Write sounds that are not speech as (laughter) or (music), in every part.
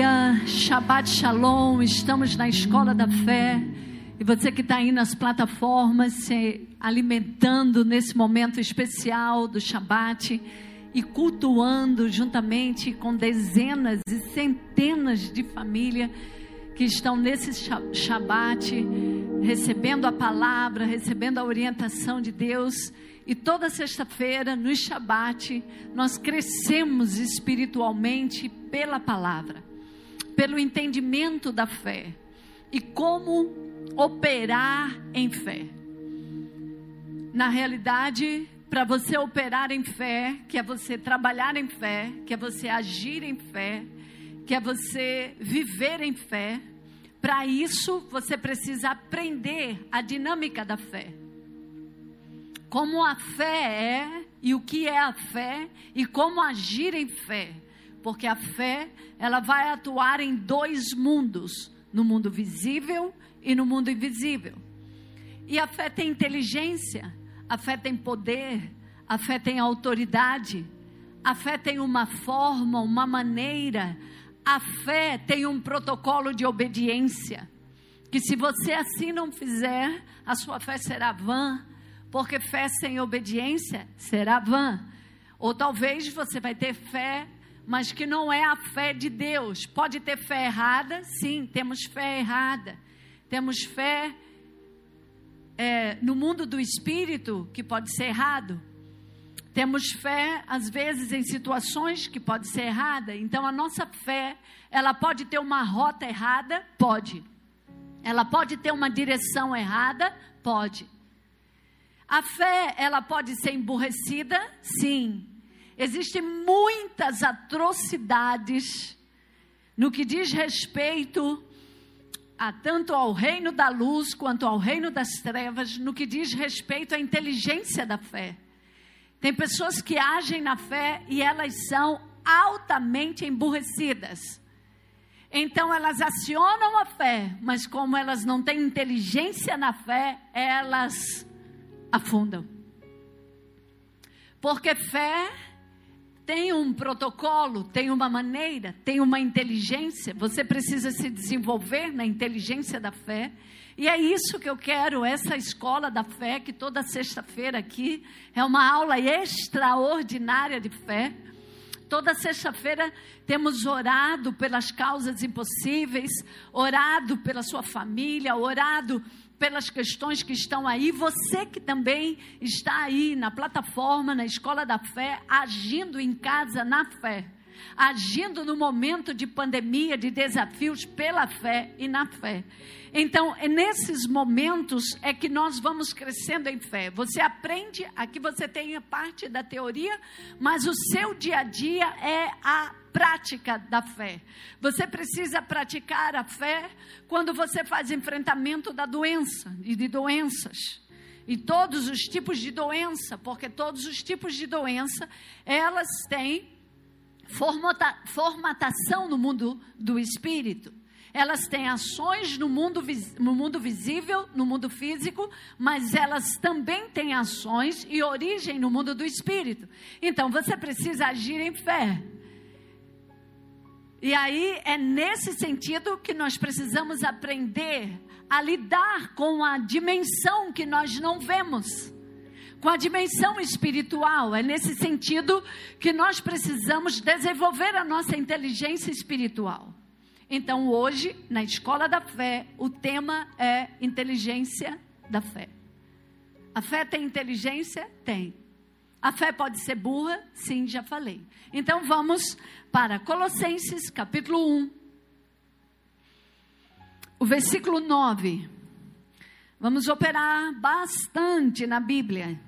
dia, Shabbat Shalom. Estamos na Escola da Fé. E você que está aí nas plataformas, se alimentando nesse momento especial do Shabbat e cultuando juntamente com dezenas e centenas de famílias que estão nesse Shabbat, recebendo a palavra, recebendo a orientação de Deus. E toda sexta-feira, no Shabat, nós crescemos espiritualmente pela palavra, pelo entendimento da fé e como operar em fé. Na realidade, para você operar em fé, que é você trabalhar em fé, que é você agir em fé, que é você viver em fé, para isso você precisa aprender a dinâmica da fé como a fé é e o que é a fé e como agir em fé. Porque a fé, ela vai atuar em dois mundos, no mundo visível e no mundo invisível. E a fé tem inteligência, a fé tem poder, a fé tem autoridade, a fé tem uma forma, uma maneira, a fé tem um protocolo de obediência. Que se você assim não fizer, a sua fé será vã, porque fé sem obediência será vã. Ou talvez você vai ter fé, mas que não é a fé de Deus. Pode ter fé errada? Sim, temos fé errada. Temos fé é, no mundo do espírito, que pode ser errado. Temos fé, às vezes, em situações que pode ser errada. Então, a nossa fé, ela pode ter uma rota errada? Pode. Ela pode ter uma direção errada? Pode. A fé, ela pode ser emburrecida? Sim. Existem muitas atrocidades no que diz respeito a tanto ao reino da luz quanto ao reino das trevas, no que diz respeito à inteligência da fé. Tem pessoas que agem na fé e elas são altamente emburrecidas. Então elas acionam a fé, mas como elas não têm inteligência na fé, elas afundam. Porque fé tem um protocolo, tem uma maneira, tem uma inteligência. Você precisa se desenvolver na inteligência da fé. E é isso que eu quero, essa escola da fé, que toda sexta-feira aqui é uma aula extraordinária de fé. Toda sexta-feira temos orado pelas causas impossíveis, orado pela sua família, orado pelas questões que estão aí, você que também está aí na plataforma, na escola da fé, agindo em casa na fé, agindo no momento de pandemia, de desafios pela fé e na fé. Então, é nesses momentos é que nós vamos crescendo em fé. Você aprende, aqui você tem a parte da teoria, mas o seu dia a dia é a prática da fé. Você precisa praticar a fé quando você faz enfrentamento da doença e de doenças. E todos os tipos de doença, porque todos os tipos de doença, elas têm formata, formatação no mundo do espírito. Elas têm ações no mundo, no mundo visível, no mundo físico, mas elas também têm ações e origem no mundo do espírito. Então você precisa agir em fé. E aí é nesse sentido que nós precisamos aprender a lidar com a dimensão que nós não vemos, com a dimensão espiritual. É nesse sentido que nós precisamos desenvolver a nossa inteligência espiritual. Então, hoje, na Escola da Fé, o tema é inteligência da fé. A fé tem inteligência? Tem. A fé pode ser burra? Sim, já falei. Então vamos para Colossenses capítulo 1, o versículo 9. Vamos operar bastante na Bíblia.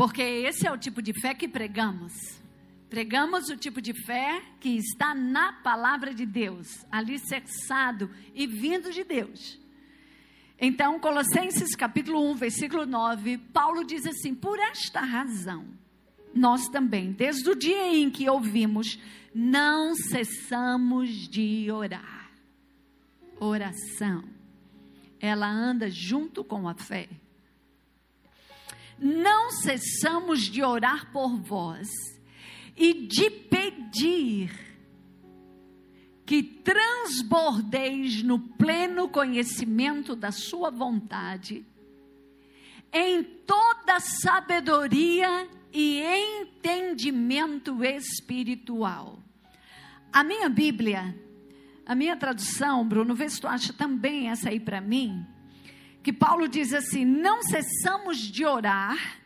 Porque esse é o tipo de fé que pregamos. Pregamos o tipo de fé que está na palavra de Deus, alicerçado e vindo de Deus. Então, Colossenses capítulo 1, versículo 9, Paulo diz assim: Por esta razão, nós também, desde o dia em que ouvimos, não cessamos de orar. Oração, ela anda junto com a fé não cessamos de orar por vós e de pedir que transbordeis no pleno conhecimento da Sua vontade, em toda sabedoria e entendimento espiritual. A minha Bíblia, a minha tradução, Bruno, vê se tu acha também essa aí para mim que Paulo diz assim: Não cessamos de orar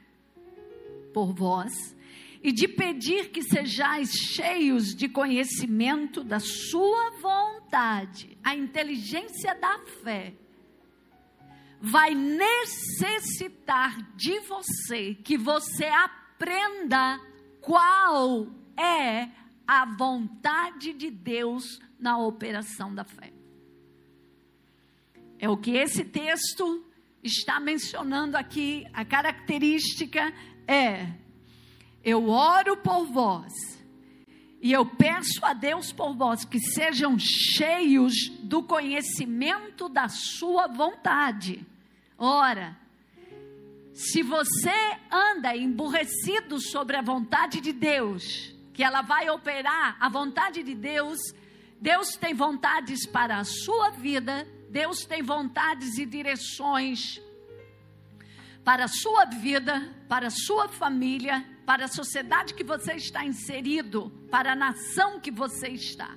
por vós e de pedir que sejais cheios de conhecimento da Sua vontade, a inteligência da fé. Vai necessitar de você que você aprenda qual é a vontade de Deus na operação da fé. É o que esse texto está mencionando aqui. A característica é: eu oro por vós e eu peço a Deus por vós que sejam cheios do conhecimento da Sua vontade. Ora, se você anda emburrecido sobre a vontade de Deus, que ela vai operar a vontade de Deus, Deus tem vontades para a sua vida, Deus tem vontades e direções para a sua vida, para a sua família, para a sociedade que você está inserido, para a nação que você está.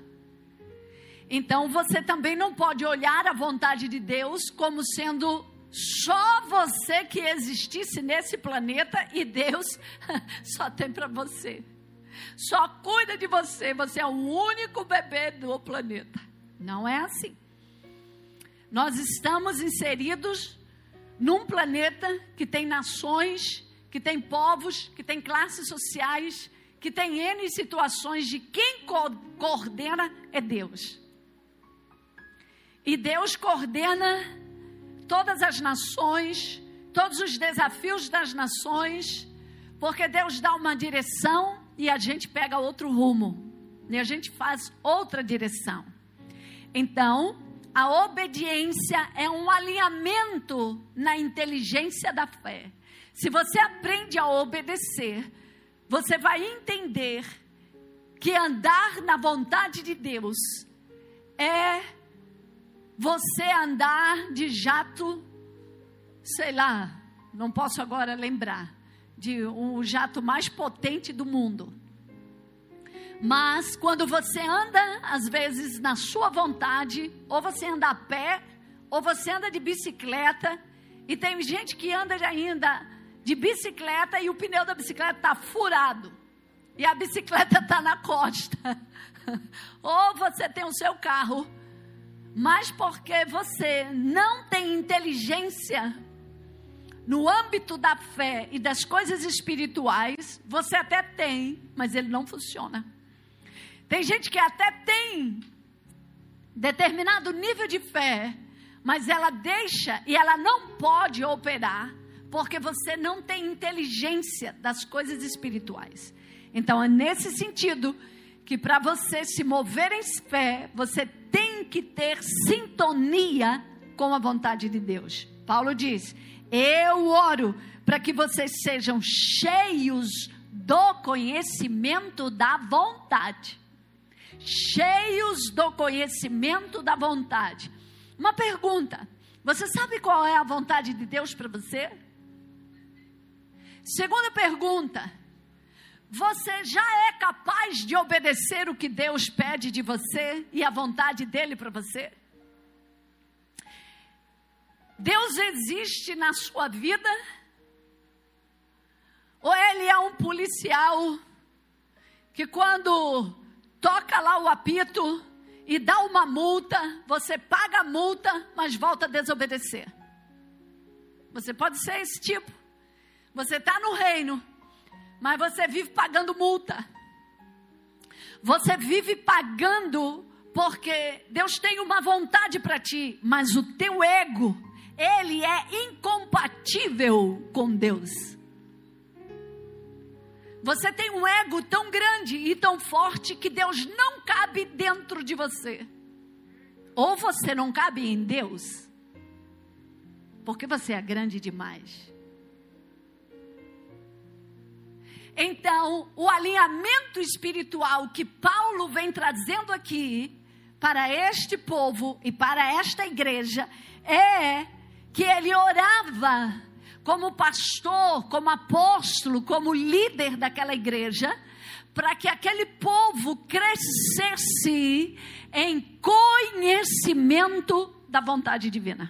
Então você também não pode olhar a vontade de Deus como sendo só você que existisse nesse planeta e Deus (laughs) só tem para você. Só cuida de você, você é o único bebê do planeta. Não é assim. Nós estamos inseridos num planeta que tem nações, que tem povos, que tem classes sociais, que tem N situações de quem co coordena é Deus. E Deus coordena todas as nações, todos os desafios das nações, porque Deus dá uma direção e a gente pega outro rumo, e a gente faz outra direção. Então, a obediência é um alinhamento na inteligência da fé. Se você aprende a obedecer, você vai entender que andar na vontade de Deus é você andar de jato, sei lá, não posso agora lembrar, de um jato mais potente do mundo. Mas quando você anda, às vezes, na sua vontade, ou você anda a pé, ou você anda de bicicleta, e tem gente que anda ainda de bicicleta e o pneu da bicicleta está furado. E a bicicleta está na costa. (laughs) ou você tem o seu carro, mas porque você não tem inteligência no âmbito da fé e das coisas espirituais, você até tem, mas ele não funciona. Tem gente que até tem determinado nível de fé, mas ela deixa e ela não pode operar porque você não tem inteligência das coisas espirituais. Então é nesse sentido que para você se mover em fé, você tem que ter sintonia com a vontade de Deus. Paulo diz: Eu oro para que vocês sejam cheios do conhecimento da vontade cheios do conhecimento da vontade. Uma pergunta: você sabe qual é a vontade de Deus para você? Segunda pergunta: você já é capaz de obedecer o que Deus pede de você e a vontade dele para você? Deus existe na sua vida? Ou ele é um policial que quando toca lá o apito e dá uma multa, você paga a multa, mas volta a desobedecer. Você pode ser esse tipo. Você está no reino, mas você vive pagando multa. Você vive pagando porque Deus tem uma vontade para ti, mas o teu ego, ele é incompatível com Deus. Você tem um ego tão grande e tão forte que Deus não cabe dentro de você. Ou você não cabe em Deus, porque você é grande demais. Então, o alinhamento espiritual que Paulo vem trazendo aqui, para este povo e para esta igreja é que ele orava como pastor, como apóstolo, como líder daquela igreja, para que aquele povo crescesse em conhecimento da vontade divina.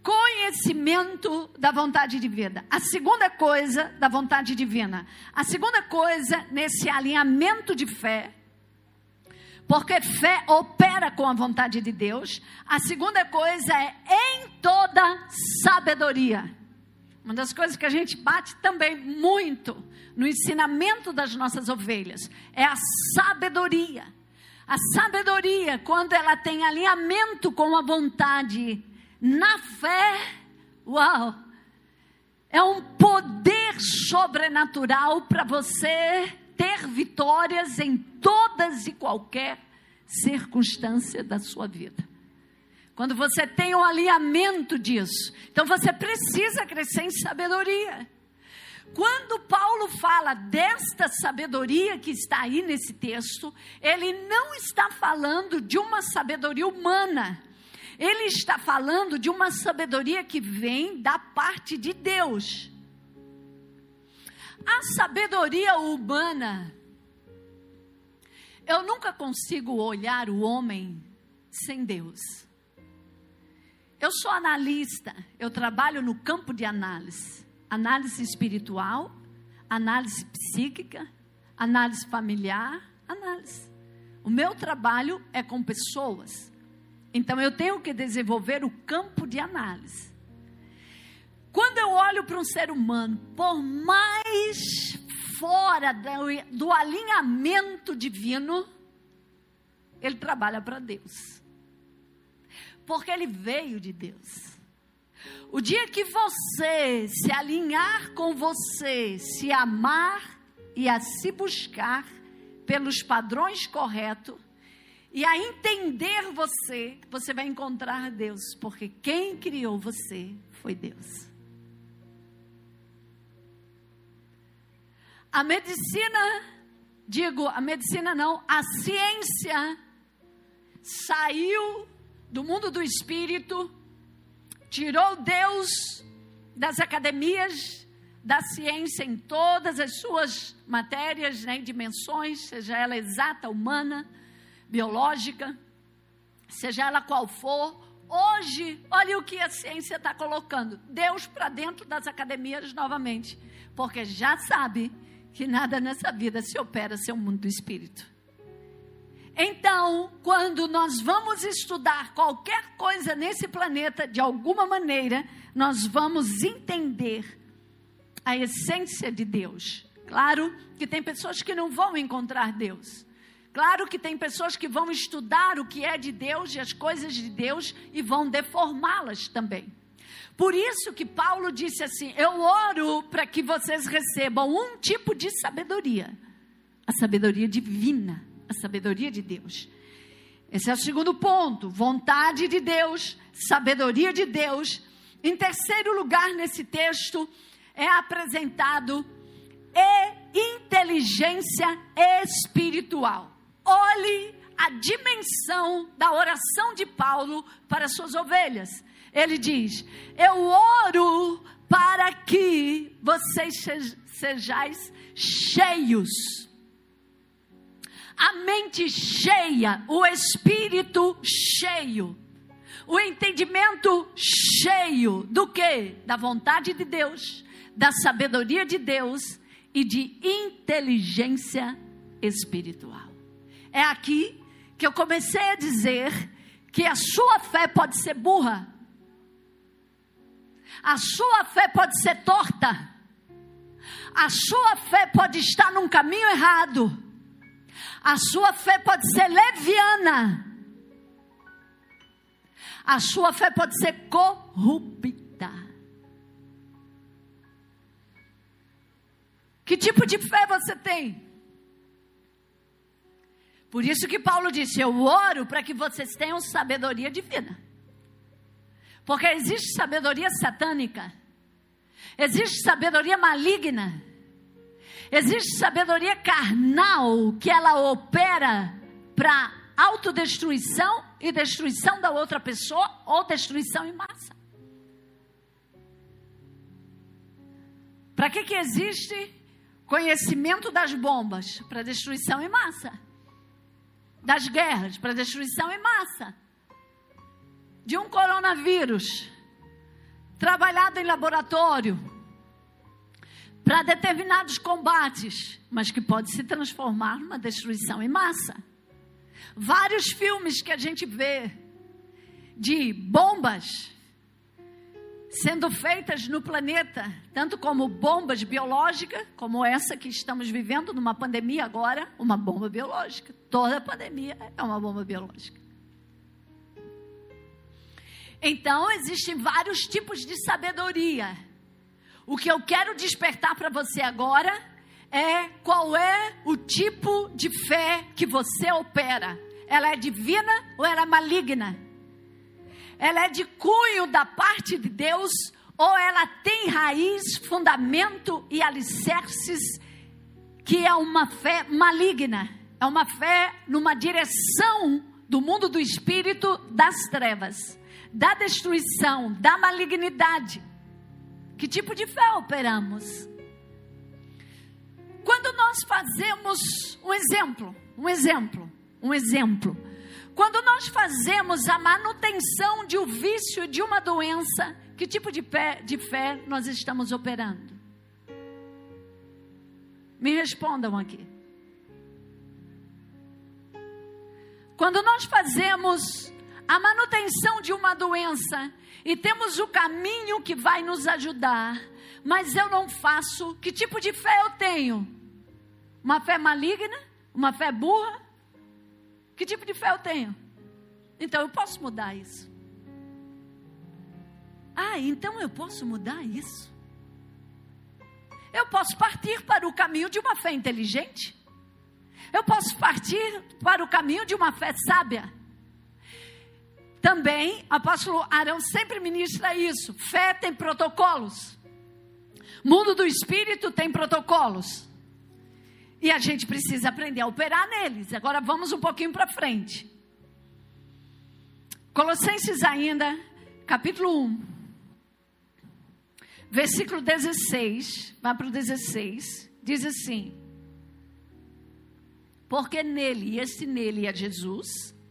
Conhecimento da vontade divina. A segunda coisa da vontade divina. A segunda coisa nesse alinhamento de fé porque fé opera com a vontade de Deus. A segunda coisa é em toda sabedoria. Uma das coisas que a gente bate também muito no ensinamento das nossas ovelhas é a sabedoria. A sabedoria, quando ela tem alinhamento com a vontade na fé, uau! É um poder sobrenatural para você ter vitórias em todas e qualquer circunstância da sua vida. Quando você tem um alinhamento disso, então você precisa crescer em sabedoria. Quando Paulo fala desta sabedoria que está aí nesse texto, ele não está falando de uma sabedoria humana. Ele está falando de uma sabedoria que vem da parte de Deus. A sabedoria humana. Eu nunca consigo olhar o homem sem Deus. Eu sou analista, eu trabalho no campo de análise. Análise espiritual, análise psíquica, análise familiar, análise. O meu trabalho é com pessoas. Então eu tenho que desenvolver o campo de análise. Quando eu olho para um ser humano, por mais fora do, do alinhamento divino, ele trabalha para Deus. Porque ele veio de Deus. O dia que você se alinhar com você, se amar e a se buscar pelos padrões corretos, e a entender você, você vai encontrar Deus, porque quem criou você foi Deus. A medicina, digo, a medicina não, a ciência saiu do mundo do espírito, tirou Deus das academias da ciência em todas as suas matérias, né, dimensões, seja ela exata, humana, biológica, seja ela qual for. Hoje, olha o que a ciência está colocando: Deus para dentro das academias novamente, porque já sabe que nada nessa vida se opera sem o mundo do espírito. Então, quando nós vamos estudar qualquer coisa nesse planeta, de alguma maneira, nós vamos entender a essência de Deus. Claro que tem pessoas que não vão encontrar Deus. Claro que tem pessoas que vão estudar o que é de Deus e as coisas de Deus e vão deformá-las também. Por isso que Paulo disse assim: Eu oro para que vocês recebam um tipo de sabedoria, a sabedoria divina, a sabedoria de Deus. Esse é o segundo ponto: vontade de Deus, sabedoria de Deus. Em terceiro lugar, nesse texto, é apresentado e inteligência espiritual. Olhe a dimensão da oração de Paulo para suas ovelhas. Ele diz: Eu oro para que vocês sejais cheios. A mente cheia, o espírito cheio, o entendimento cheio do que? Da vontade de Deus, da sabedoria de Deus e de inteligência espiritual. É aqui que eu comecei a dizer que a sua fé pode ser burra, a sua fé pode ser torta. A sua fé pode estar num caminho errado. A sua fé pode ser leviana. A sua fé pode ser corrupta. Que tipo de fé você tem? Por isso que Paulo disse: Eu oro para que vocês tenham sabedoria divina. Porque existe sabedoria satânica, existe sabedoria maligna, existe sabedoria carnal que ela opera para autodestruição e destruição da outra pessoa ou destruição em massa. Para que, que existe conhecimento das bombas? Para destruição em massa. Das guerras, para destruição em massa. De um coronavírus trabalhado em laboratório para determinados combates, mas que pode se transformar numa destruição em massa. Vários filmes que a gente vê de bombas sendo feitas no planeta, tanto como bombas biológicas, como essa que estamos vivendo numa pandemia agora, uma bomba biológica. Toda pandemia é uma bomba biológica. Então, existem vários tipos de sabedoria. O que eu quero despertar para você agora é qual é o tipo de fé que você opera. Ela é divina ou ela é maligna? Ela é de cunho da parte de Deus ou ela tem raiz, fundamento e alicerces que é uma fé maligna? É uma fé numa direção do mundo do espírito das trevas da destruição, da malignidade. Que tipo de fé operamos? Quando nós fazemos um exemplo, um exemplo, um exemplo. Quando nós fazemos a manutenção de um vício, de uma doença, que tipo de fé, de fé nós estamos operando? Me respondam aqui. Quando nós fazemos a manutenção de uma doença e temos o caminho que vai nos ajudar, mas eu não faço, que tipo de fé eu tenho? Uma fé maligna? Uma fé burra? Que tipo de fé eu tenho? Então eu posso mudar isso. Ah, então eu posso mudar isso. Eu posso partir para o caminho de uma fé inteligente. Eu posso partir para o caminho de uma fé sábia. Também, apóstolo Arão sempre ministra isso. Fé tem protocolos. Mundo do espírito tem protocolos. E a gente precisa aprender a operar neles. Agora vamos um pouquinho para frente. Colossenses ainda, capítulo 1. Versículo 16, vai para o 16, diz assim: Porque nele, e esse nele é Jesus,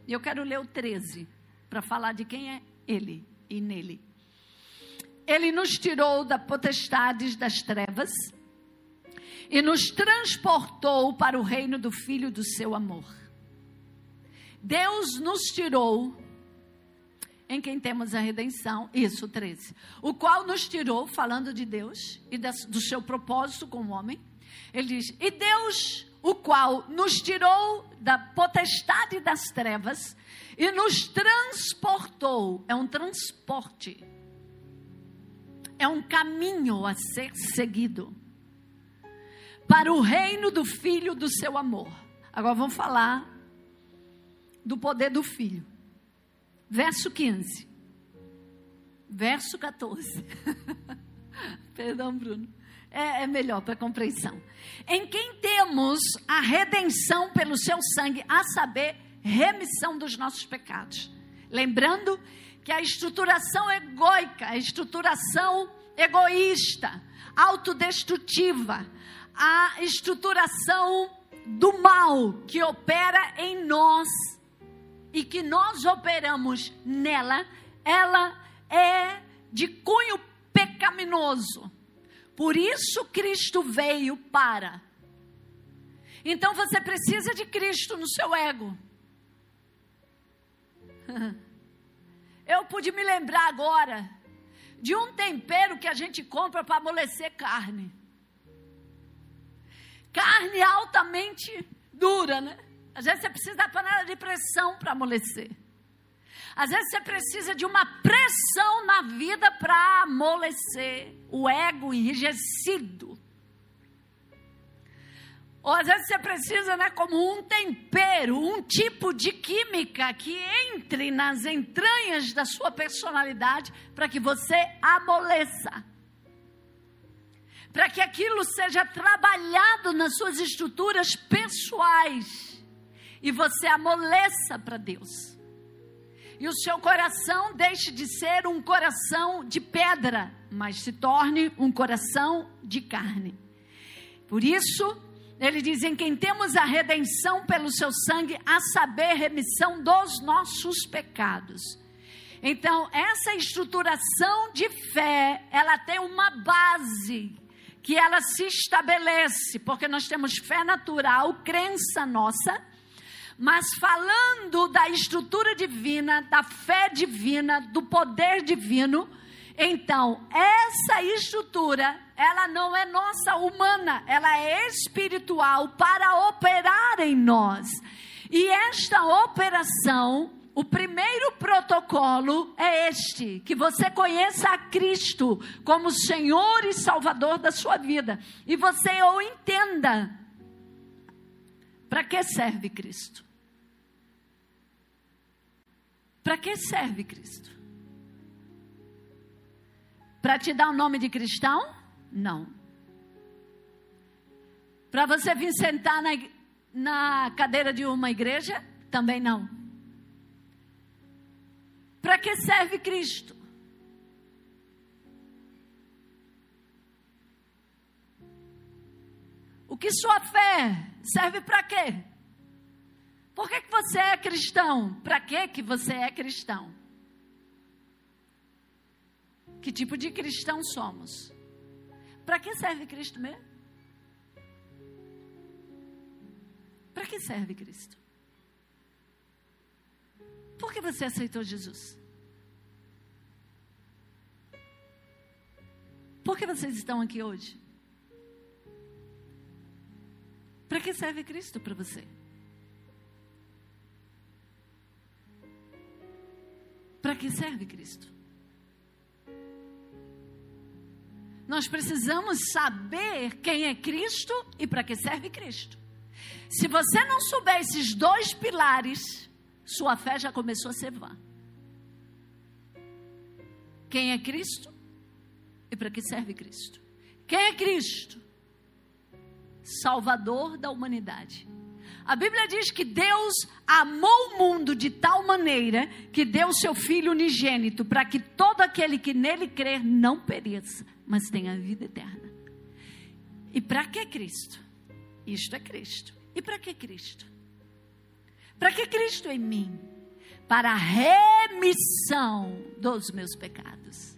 e eu quero ler o 13 para falar de quem é Ele e nele. Ele nos tirou da potestades das trevas e nos transportou para o reino do Filho do seu amor. Deus nos tirou em quem temos a redenção, isso 13, o qual nos tirou, falando de Deus e do seu propósito com o homem. Ele diz: E Deus, o qual nos tirou da potestade das trevas e nos transportou. É um transporte. É um caminho a ser seguido para o reino do Filho do seu amor. Agora vamos falar do poder do Filho. Verso 15. Verso 14. (laughs) Perdão, Bruno. É, é melhor para compreensão. Em quem temos a redenção pelo seu sangue, a saber, remissão dos nossos pecados. Lembrando que a estruturação egoica, a estruturação egoísta, autodestrutiva, a estruturação do mal que opera em nós e que nós operamos nela, ela é de cunho pecaminoso. Por isso Cristo veio para. Então você precisa de Cristo no seu ego. (laughs) Eu pude me lembrar agora de um tempero que a gente compra para amolecer carne. Carne altamente dura, né? Às vezes você precisa da panela de pressão para amolecer. Às vezes você precisa de uma pressão na vida para amolecer o ego enrijecido. Ou às vezes você precisa, né, como um tempero, um tipo de química que entre nas entranhas da sua personalidade para que você amoleça. Para que aquilo seja trabalhado nas suas estruturas pessoais e você amoleça para Deus. E o seu coração deixe de ser um coração de pedra, mas se torne um coração de carne. Por isso, ele diz: em quem temos a redenção pelo seu sangue, a saber, remissão dos nossos pecados. Então, essa estruturação de fé, ela tem uma base que ela se estabelece, porque nós temos fé natural, crença nossa, mas falando da estrutura divina, da fé divina, do poder divino, então, essa estrutura, ela não é nossa humana, ela é espiritual para operar em nós. E esta operação, o primeiro protocolo é este: que você conheça a Cristo como Senhor e Salvador da sua vida. E você o entenda. Para que serve Cristo? Para que serve Cristo? Para te dar o nome de cristão? Não. Para você vir sentar na, na cadeira de uma igreja? Também não. Para que serve Cristo? O que sua fé serve para quê? Por que, que você é cristão? Para que, que você é cristão? Que tipo de cristão somos? Para que serve Cristo mesmo? Para que serve Cristo? Por que você aceitou Jesus? Por que vocês estão aqui hoje? Para que serve Cristo para você? Para que serve Cristo? Nós precisamos saber quem é Cristo e para que serve Cristo. Se você não souber esses dois pilares, sua fé já começou a ser vã. Quem é Cristo e para que serve Cristo? Quem é Cristo? Salvador da humanidade. A Bíblia diz que Deus amou o mundo de tal maneira que deu seu Filho unigênito para que todo aquele que nele crer não pereça, mas tenha vida eterna. E para que Cristo? Isto é Cristo. E para que Cristo? Para que Cristo em mim? Para a remissão dos meus pecados,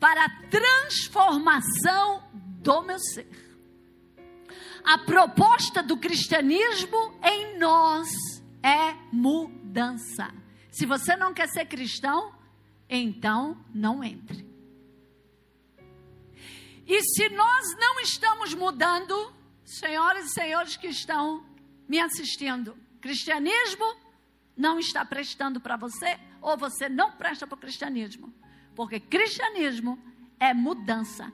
para a transformação do meu ser a proposta do cristianismo em nós é mudança. Se você não quer ser cristão, então não entre. E se nós não estamos mudando, senhoras e senhores que estão me assistindo, cristianismo não está prestando para você, ou você não presta para o cristianismo. Porque cristianismo é mudança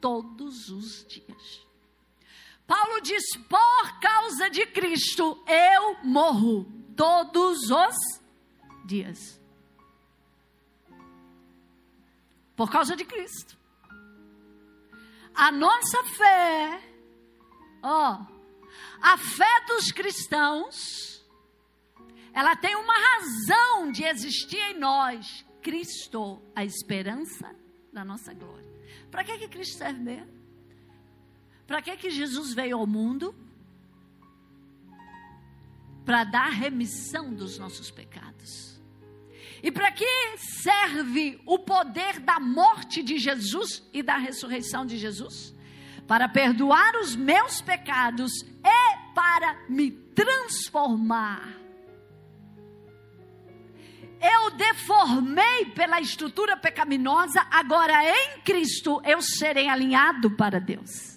todos os dias. Paulo diz: por causa de Cristo eu morro todos os dias. Por causa de Cristo. A nossa fé, ó, a fé dos cristãos, ela tem uma razão de existir em nós. Cristo, a esperança da nossa glória. Para que, que Cristo serve mesmo? Para que, que Jesus veio ao mundo? Para dar remissão dos nossos pecados. E para que serve o poder da morte de Jesus e da ressurreição de Jesus? Para perdoar os meus pecados e para me transformar. Eu deformei pela estrutura pecaminosa, agora em Cristo eu serei alinhado para Deus.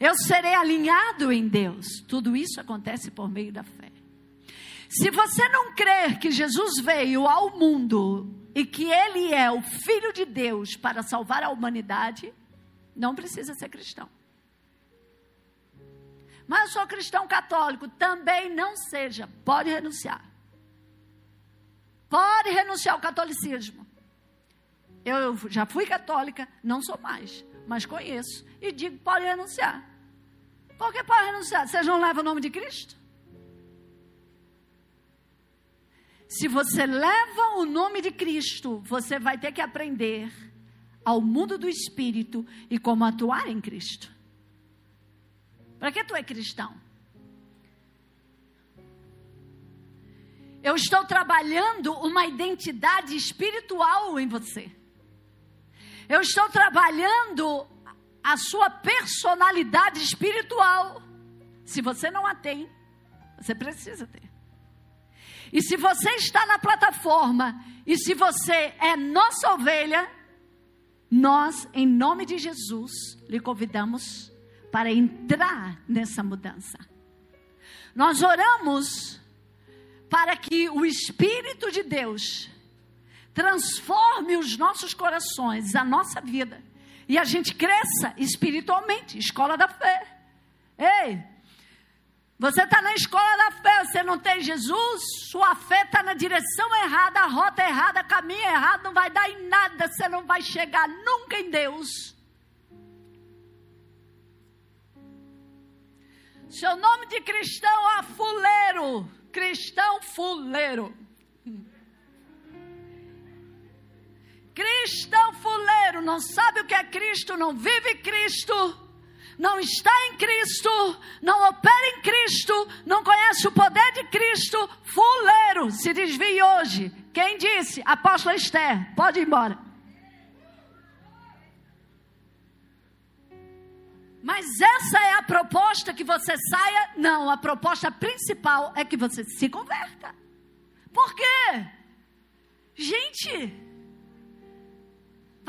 Eu serei alinhado em Deus. Tudo isso acontece por meio da fé. Se você não crer que Jesus veio ao mundo e que ele é o filho de Deus para salvar a humanidade, não precisa ser cristão. Mas eu sou cristão católico, também não seja, pode renunciar. Pode renunciar ao catolicismo. Eu já fui católica, não sou mais, mas conheço e digo: pode renunciar. Por que pode renunciar? Vocês não levam o nome de Cristo? Se você leva o nome de Cristo, você vai ter que aprender ao mundo do espírito e como atuar em Cristo. Para que tu é cristão? Eu estou trabalhando uma identidade espiritual em você. Eu estou trabalhando a sua personalidade espiritual. Se você não a tem, você precisa ter. E se você está na plataforma e se você é nossa ovelha, nós, em nome de Jesus, lhe convidamos para entrar nessa mudança. Nós oramos para que o Espírito de Deus transforme os nossos corações, a nossa vida, e a gente cresça espiritualmente escola da fé. Ei, você está na escola da fé, você não tem Jesus, sua fé está na direção errada, a rota errada, caminho errado, não vai dar em nada, você não vai chegar nunca em Deus. Seu nome de cristão é fuleiro, cristão fuleiro. Cristão fuleiro, não sabe o que é Cristo, não vive Cristo não está em Cristo, não opera em Cristo, não conhece o poder de Cristo, fuleiro, se desvie hoje. Quem disse? Apóstola Esther, pode ir embora. Mas essa é a proposta que você saia? Não, a proposta principal é que você se converta. Por quê? Gente,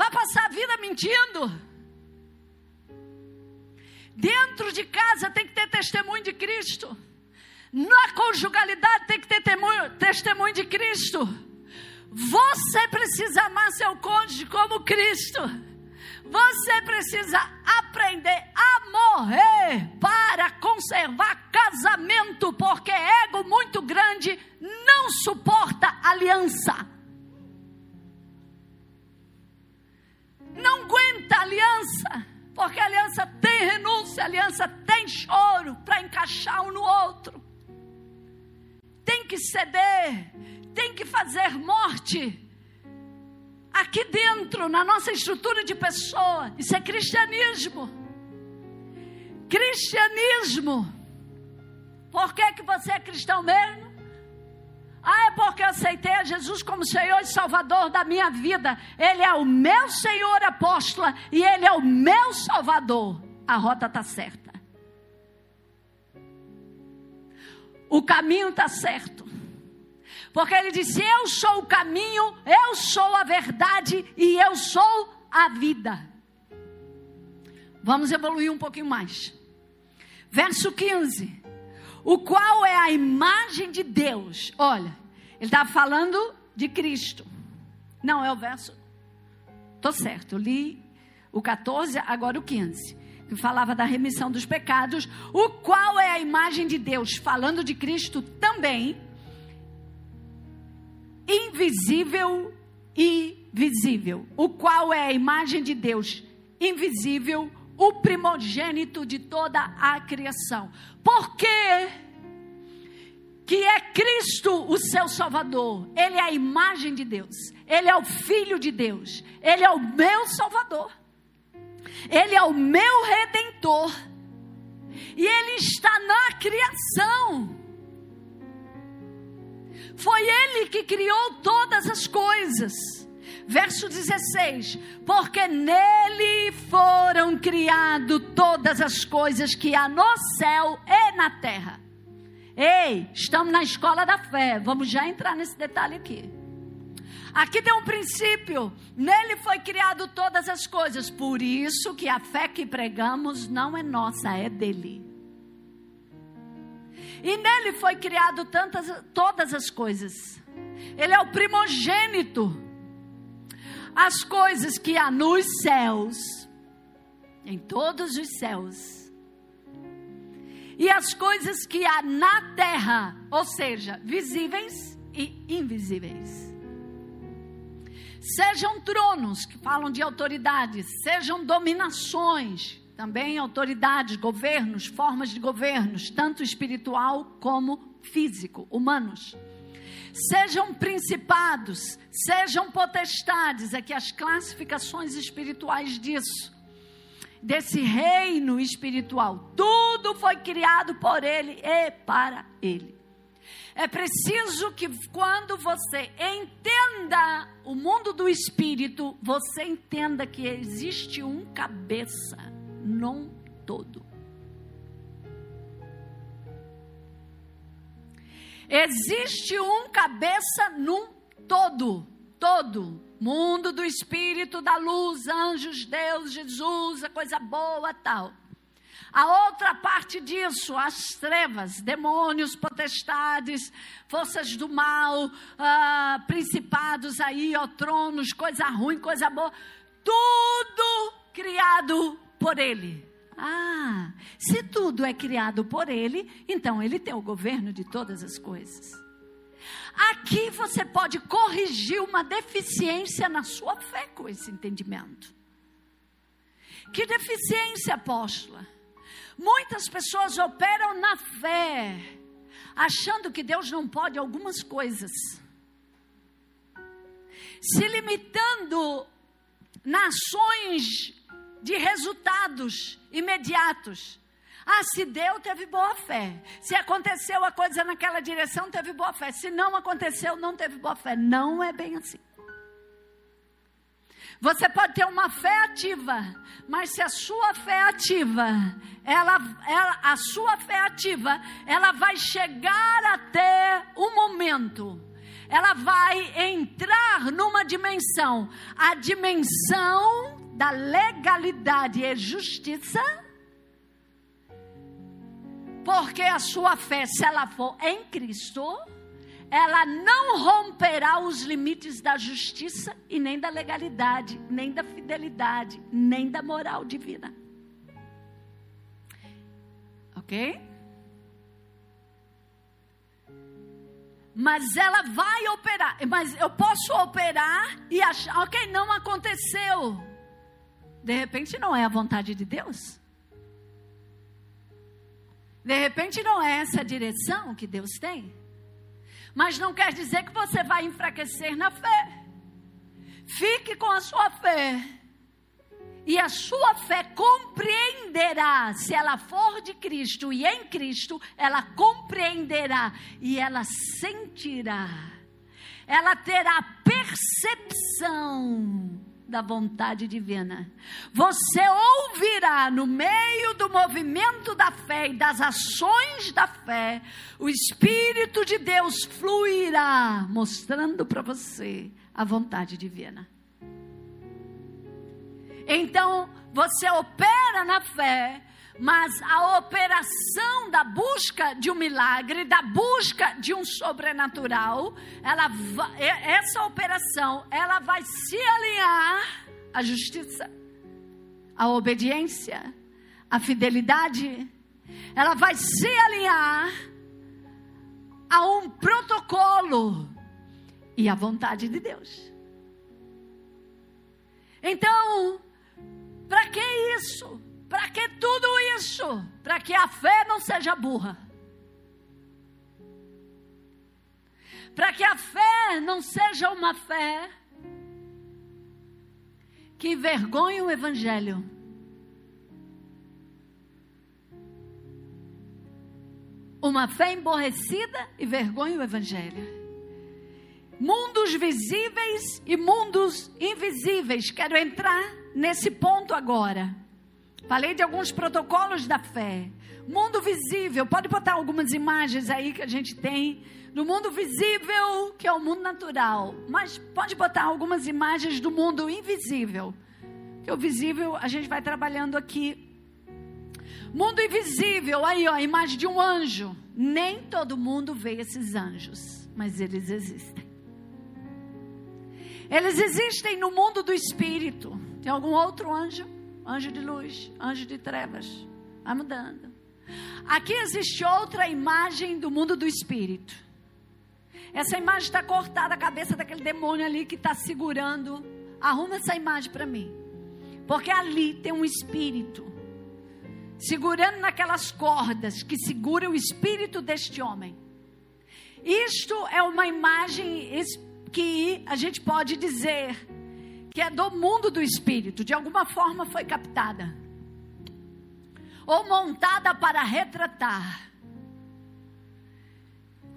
vai passar a vida mentindo. Dentro de casa tem que ter testemunho de Cristo. Na conjugalidade tem que ter testemunho, testemunho de Cristo. Você precisa amar seu cônjuge como Cristo. Você precisa aprender a morrer para conservar casamento, porque ego muito grande não suporta aliança. Aliança. Porque aliança tem renúncia, aliança tem choro para encaixar um no outro. Tem que ceder, tem que fazer morte. Aqui dentro, na nossa estrutura de pessoa, isso é cristianismo. Cristianismo. Por que, que você é cristão mesmo? Ah, é porque eu aceitei a Jesus como Senhor e Salvador da minha vida. Ele é o meu Senhor apóstola e Ele é o meu Salvador. A rota está certa. O caminho está certo. Porque Ele disse: Eu sou o caminho, eu sou a verdade e eu sou a vida. Vamos evoluir um pouquinho mais. Verso 15 o qual é a imagem de Deus. Olha, ele estava falando de Cristo. Não, é o verso. Estou certo, li o 14, agora o 15. Que falava da remissão dos pecados, o qual é a imagem de Deus, falando de Cristo também, invisível e visível. O qual é a imagem de Deus, invisível, o primogênito de toda a criação. Por quê? que é Cristo o seu Salvador. Ele é a imagem de Deus. Ele é o Filho de Deus. Ele é o meu Salvador. Ele é o meu Redentor. E Ele está na criação. Foi Ele que criou todas as coisas. Verso 16: Porque nele foram criadas todas as coisas que há no céu e na terra. Ei, estamos na escola da fé. Vamos já entrar nesse detalhe aqui. Aqui tem um princípio. Nele foi criado todas as coisas. Por isso que a fé que pregamos não é nossa, é dele. E nele foi criado tantas, todas as coisas. Ele é o primogênito as coisas que há nos céus, em todos os céus, e as coisas que há na terra, ou seja, visíveis e invisíveis. Sejam tronos, que falam de autoridades, sejam dominações, também autoridades, governos, formas de governos, tanto espiritual como físico, humanos sejam principados, sejam potestades, aqui as classificações espirituais disso, desse reino espiritual. Tudo foi criado por Ele e para Ele. É preciso que quando você entenda o mundo do espírito, você entenda que existe um cabeça, não todo. Existe um cabeça num todo, todo. Mundo do espírito, da luz, anjos, Deus, Jesus, a coisa boa, tal. A outra parte disso, as trevas, demônios, potestades, forças do mal, uh, principados aí, ó, tronos, coisa ruim, coisa boa, tudo criado por Ele. Ah, se tudo é criado por Ele, então Ele tem o governo de todas as coisas. Aqui você pode corrigir uma deficiência na sua fé com esse entendimento. Que deficiência, apóstola? Muitas pessoas operam na fé, achando que Deus não pode algumas coisas, se limitando nas ações de resultados imediatos. Ah, se deu, teve boa fé. Se aconteceu a coisa naquela direção, teve boa fé. Se não aconteceu, não teve boa fé. Não é bem assim. Você pode ter uma fé ativa, mas se a sua fé ativa, ela, ela, a sua fé ativa, ela vai chegar até um momento, ela vai entrar numa dimensão, a dimensão da legalidade e justiça, porque a sua fé, se ela for em Cristo, ela não romperá os limites da justiça e nem da legalidade, nem da fidelidade, nem da moral divina. Ok? Mas ela vai operar. Mas eu posso operar e achar, ok, não aconteceu. De repente não é a vontade de Deus. De repente não é essa a direção que Deus tem. Mas não quer dizer que você vai enfraquecer na fé. Fique com a sua fé. E a sua fé compreenderá, se ela for de Cristo e em Cristo, ela compreenderá e ela sentirá. Ela terá percepção da vontade divina. Você ouvirá no meio do movimento da fé e das ações da fé, o Espírito de Deus fluirá, mostrando para você a vontade divina. Então, você opera na fé, mas a operação da busca de um milagre, da busca de um sobrenatural, ela essa operação, ela vai se alinhar à justiça, à obediência, à fidelidade. Ela vai se alinhar a um protocolo e à vontade de Deus. Então, para que isso? Para que tudo isso? Para que a fé não seja burra. Para que a fé não seja uma fé que envergonhe o Evangelho. Uma fé emborrecida e vergonha o Evangelho. Mundos visíveis e mundos invisíveis. Quero entrar nesse ponto agora. Falei de alguns protocolos da fé. Mundo visível, pode botar algumas imagens aí que a gente tem. No mundo visível, que é o mundo natural. Mas pode botar algumas imagens do mundo invisível. Que o visível a gente vai trabalhando aqui. Mundo invisível, aí ó, a imagem de um anjo. Nem todo mundo vê esses anjos, mas eles existem. Eles existem no mundo do espírito. Tem algum outro anjo? Anjo de luz, anjo de trevas. Vai mudando. Aqui existe outra imagem do mundo do espírito. Essa imagem está cortada a cabeça daquele demônio ali que está segurando. Arruma essa imagem para mim. Porque ali tem um espírito segurando naquelas cordas que segura o espírito deste homem. Isto é uma imagem que a gente pode dizer que é do mundo do espírito, de alguma forma foi captada ou montada para retratar.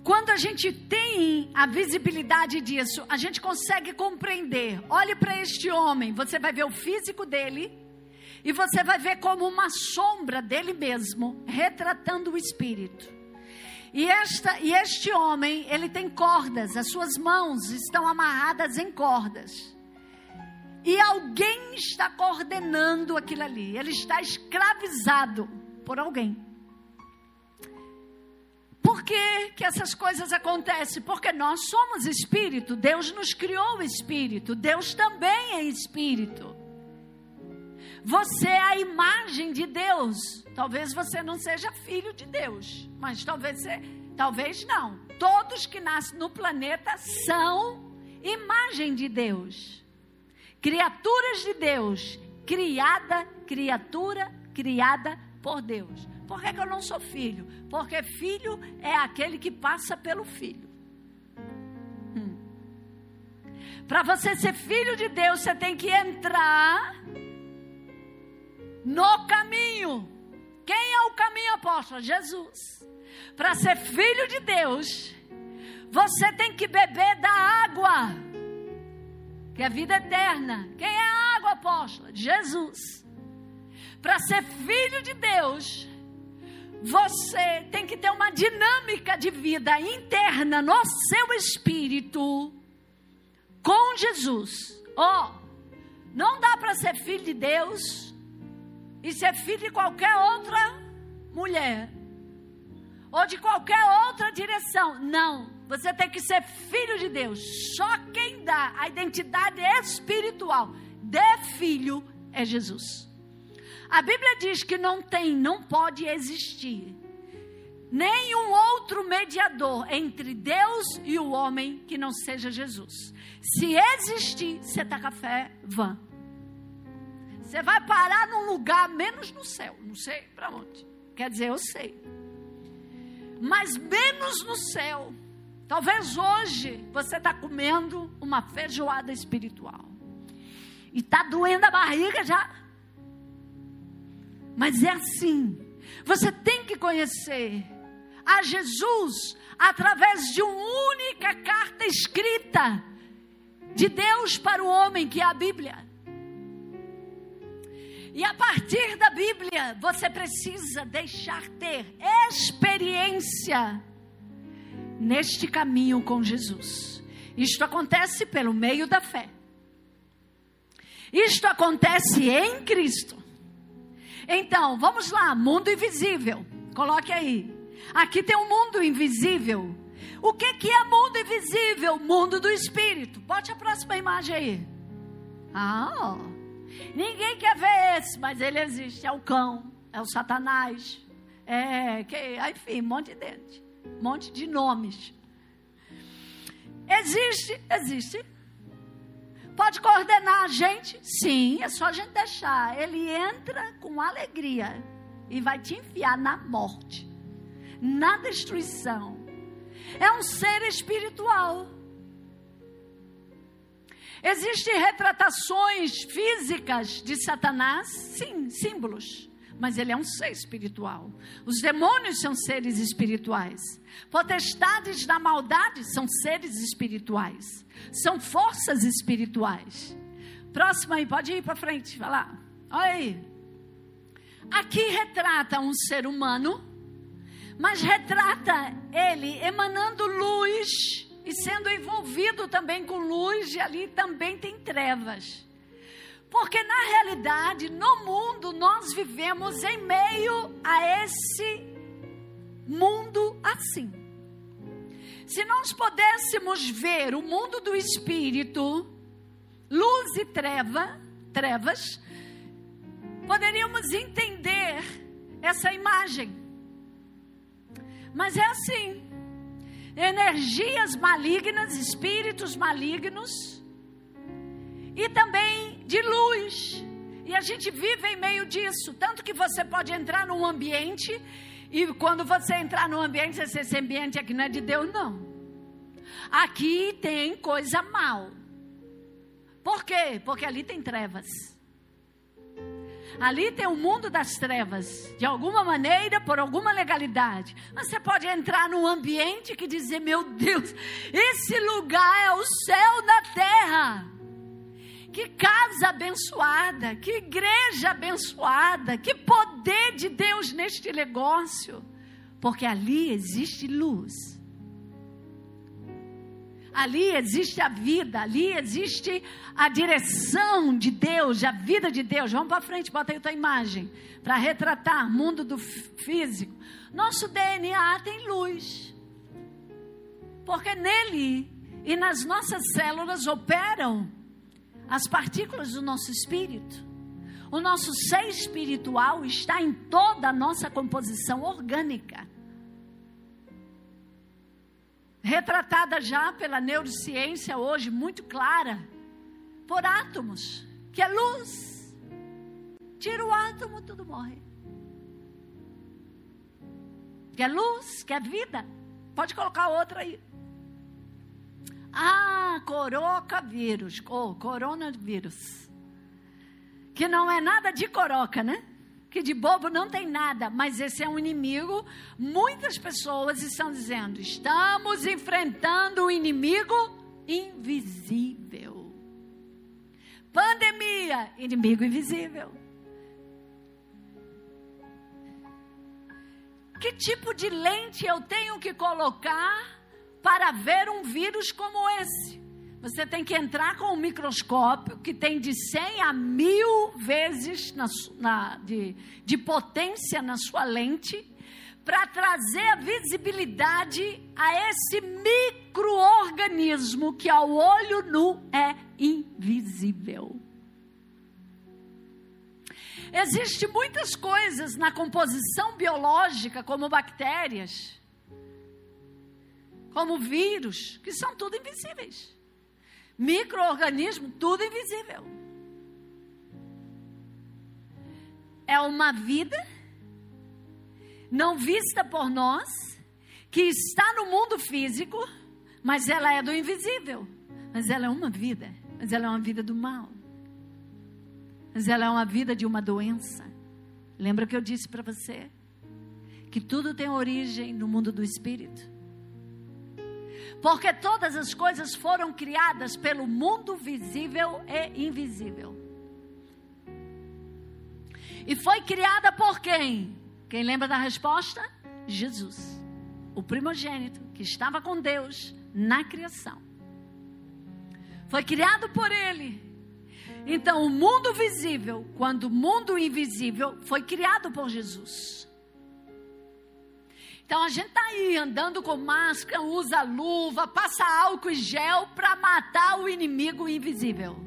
Quando a gente tem a visibilidade disso, a gente consegue compreender. Olhe para este homem, você vai ver o físico dele e você vai ver como uma sombra dele mesmo, retratando o espírito. E, esta, e este homem, ele tem cordas, as suas mãos estão amarradas em cordas. E alguém está coordenando aquilo ali. Ele está escravizado por alguém. Por que, que essas coisas acontecem? Porque nós somos espírito, Deus nos criou espírito, Deus também é espírito. Você é a imagem de Deus. Talvez você não seja filho de Deus, mas talvez você, talvez não. Todos que nascem no planeta são imagem de Deus criaturas de Deus, criada, criatura criada por Deus. Por que, que eu não sou filho? Porque filho é aquele que passa pelo filho. Hum. Para você ser filho de Deus, você tem que entrar no caminho. Quem é o caminho apóstolo? Jesus. Para ser filho de Deus, você tem que beber da água que é a vida eterna. Quem é a água apóstola? Jesus. Para ser filho de Deus, você tem que ter uma dinâmica de vida interna no seu espírito com Jesus. Ó, oh, não dá para ser filho de Deus e ser filho de qualquer outra mulher ou de qualquer outra direção. Não. Você tem que ser filho de Deus. Só quem dá a identidade espiritual de filho é Jesus. A Bíblia diz que não tem, não pode existir nenhum outro mediador entre Deus e o homem que não seja Jesus. Se existir, você está com a fé vã. Você vai parar num lugar menos no céu, não sei para onde. Quer dizer, eu sei. Mas menos no céu Talvez hoje você está comendo uma feijoada espiritual. E está doendo a barriga já. Mas é assim. Você tem que conhecer a Jesus através de uma única carta escrita de Deus para o homem, que é a Bíblia. E a partir da Bíblia, você precisa deixar ter experiência neste caminho com Jesus. Isto acontece pelo meio da fé. Isto acontece em Cristo. Então, vamos lá, mundo invisível. Coloque aí. Aqui tem um mundo invisível. O que, que é mundo invisível? Mundo do espírito. Bote a próxima imagem aí. Ah, ninguém quer ver esse, mas ele existe. É o cão, é o satanás, é, que, enfim, um monte de dente um monte de nomes. Existe, existe. Pode coordenar a gente? Sim, é só a gente deixar. Ele entra com alegria e vai te enfiar na morte, na destruição. É um ser espiritual. Existem retratações físicas de Satanás? Sim, símbolos mas ele é um ser espiritual. Os demônios são seres espirituais. Potestades da maldade são seres espirituais. São forças espirituais. Próximo aí, pode ir para frente, vai lá. Olha aí. Aqui retrata um ser humano, mas retrata ele emanando luz e sendo envolvido também com luz, e ali também tem trevas. Porque na realidade, no mundo, nós vivemos em meio a esse mundo assim. Se nós pudéssemos ver o mundo do espírito, luz e treva, trevas, poderíamos entender essa imagem. Mas é assim: energias malignas, espíritos malignos, e também de luz. E a gente vive em meio disso. Tanto que você pode entrar num ambiente e quando você entrar num ambiente, esse ambiente aqui não é de Deus, não. Aqui tem coisa mal. Por quê? Porque ali tem trevas. Ali tem o mundo das trevas, de alguma maneira, por alguma legalidade. Você pode entrar num ambiente que dizer: Meu Deus, esse lugar é o céu da terra. Que casa abençoada, que igreja abençoada, que poder de Deus neste negócio, porque ali existe luz. Ali existe a vida, ali existe a direção de Deus, a vida de Deus. Vamos para frente, bota aí a tua imagem, para retratar mundo do físico. Nosso DNA tem luz, porque nele e nas nossas células operam as partículas do nosso espírito. O nosso ser espiritual está em toda a nossa composição orgânica retratada já pela neurociência hoje, muito clara, por átomos, que é luz. Tira o átomo, tudo morre. Que é luz, que é vida. Pode colocar outra aí. Ah, corocavírus, oh, coronavírus. Que não é nada de coroca, né? que de bobo não tem nada, mas esse é um inimigo. Muitas pessoas estão dizendo: estamos enfrentando um inimigo invisível. Pandemia, inimigo invisível. Que tipo de lente eu tenho que colocar para ver um vírus como esse? Você tem que entrar com um microscópio que tem de 100 a mil vezes na, na, de, de potência na sua lente para trazer a visibilidade a esse microorganismo que ao olho nu é invisível. Existem muitas coisas na composição biológica, como bactérias, como vírus, que são tudo invisíveis. Microorganismo, tudo invisível. É uma vida não vista por nós, que está no mundo físico, mas ela é do invisível. Mas ela é uma vida, mas ela é uma vida do mal. Mas ela é uma vida de uma doença. Lembra que eu disse para você que tudo tem origem no mundo do espírito? Porque todas as coisas foram criadas pelo mundo visível e invisível. E foi criada por quem? Quem lembra da resposta? Jesus, o primogênito que estava com Deus na criação. Foi criado por ele. Então, o mundo visível, quando o mundo invisível, foi criado por Jesus. Então a gente está aí andando com máscara, usa luva, passa álcool e gel para matar o inimigo invisível.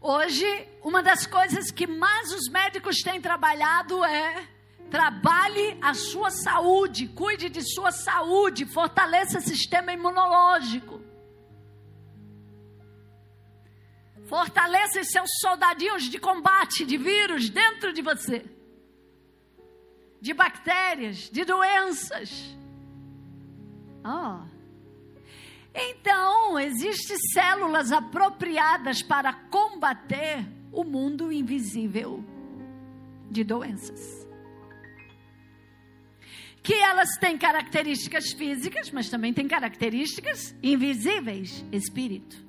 Hoje, uma das coisas que mais os médicos têm trabalhado é trabalhe a sua saúde, cuide de sua saúde, fortaleça o sistema imunológico. Fortaleça os seus soldadinhos de combate de vírus dentro de você de bactérias, de doenças. Oh. Então, existem células apropriadas para combater o mundo invisível de doenças. Que elas têm características físicas, mas também têm características invisíveis, espírito.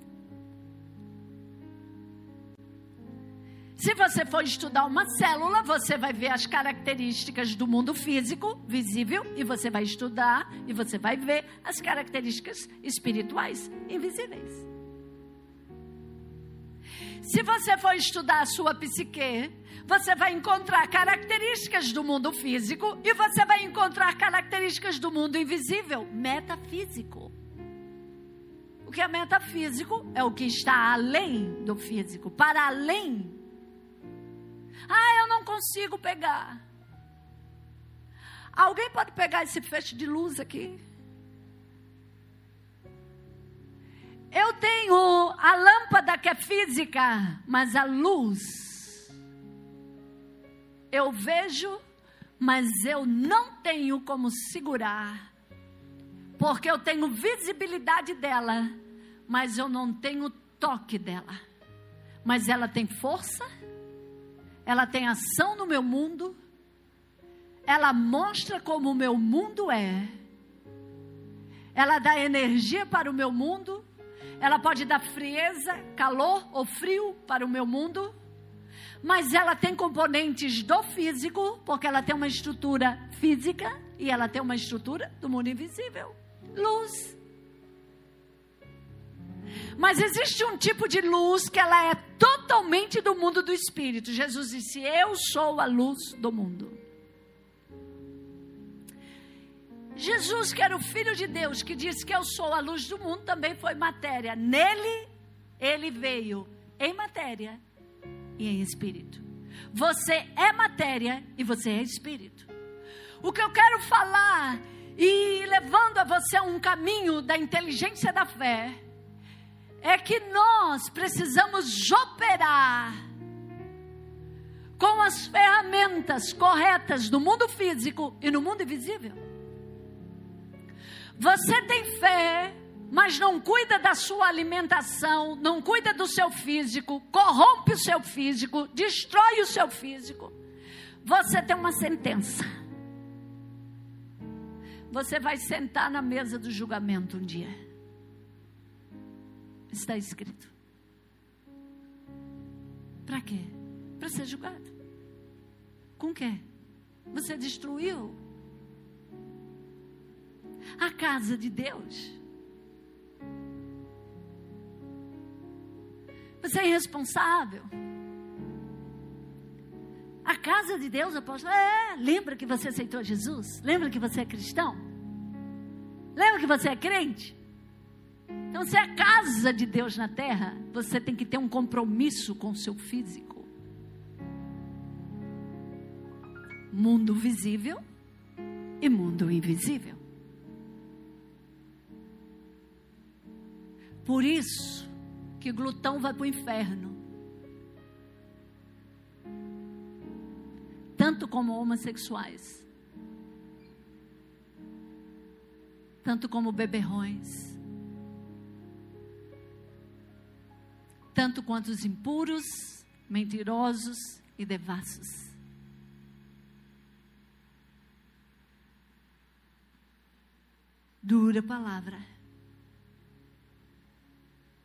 Se você for estudar uma célula, você vai ver as características do mundo físico, visível, e você vai estudar e você vai ver as características espirituais, invisíveis. Se você for estudar a sua psique, você vai encontrar características do mundo físico e você vai encontrar características do mundo invisível, metafísico. O que é metafísico é o que está além do físico, para além ah, eu não consigo pegar. Alguém pode pegar esse feixe de luz aqui? Eu tenho a lâmpada que é física, mas a luz eu vejo mas eu não tenho como segurar, porque eu tenho visibilidade dela, mas eu não tenho toque dela. Mas ela tem força, ela tem ação no meu mundo, ela mostra como o meu mundo é, ela dá energia para o meu mundo, ela pode dar frieza, calor ou frio para o meu mundo. Mas ela tem componentes do físico, porque ela tem uma estrutura física e ela tem uma estrutura do mundo invisível. Luz. Mas existe um tipo de luz que ela é totalmente do mundo do espírito. Jesus disse: Eu sou a luz do mundo. Jesus, que era o Filho de Deus, que disse que eu sou a luz do mundo, também foi matéria. Nele, ele veio em matéria e em espírito. Você é matéria e você é espírito. O que eu quero falar e levando a você a um caminho da inteligência da fé é que nós precisamos operar com as ferramentas corretas no mundo físico e no mundo invisível. Você tem fé mas não cuida da sua alimentação, não cuida do seu físico, corrompe o seu físico, destrói o seu físico, você tem uma sentença. Você vai sentar na mesa do julgamento um dia. Está escrito. Para quê? Para ser julgado. Com quê? Você destruiu a casa de Deus. Você é irresponsável. A casa de Deus, apóstolo, é. Lembra que você aceitou Jesus? Lembra que você é cristão? Lembra que você é crente? Então, se é a casa de Deus na terra, você tem que ter um compromisso com o seu físico. Mundo visível e mundo invisível. Por isso, que glutão vai para o inferno. Tanto como homossexuais, tanto como beberrões, tanto quanto os impuros, mentirosos e devassos. Dura palavra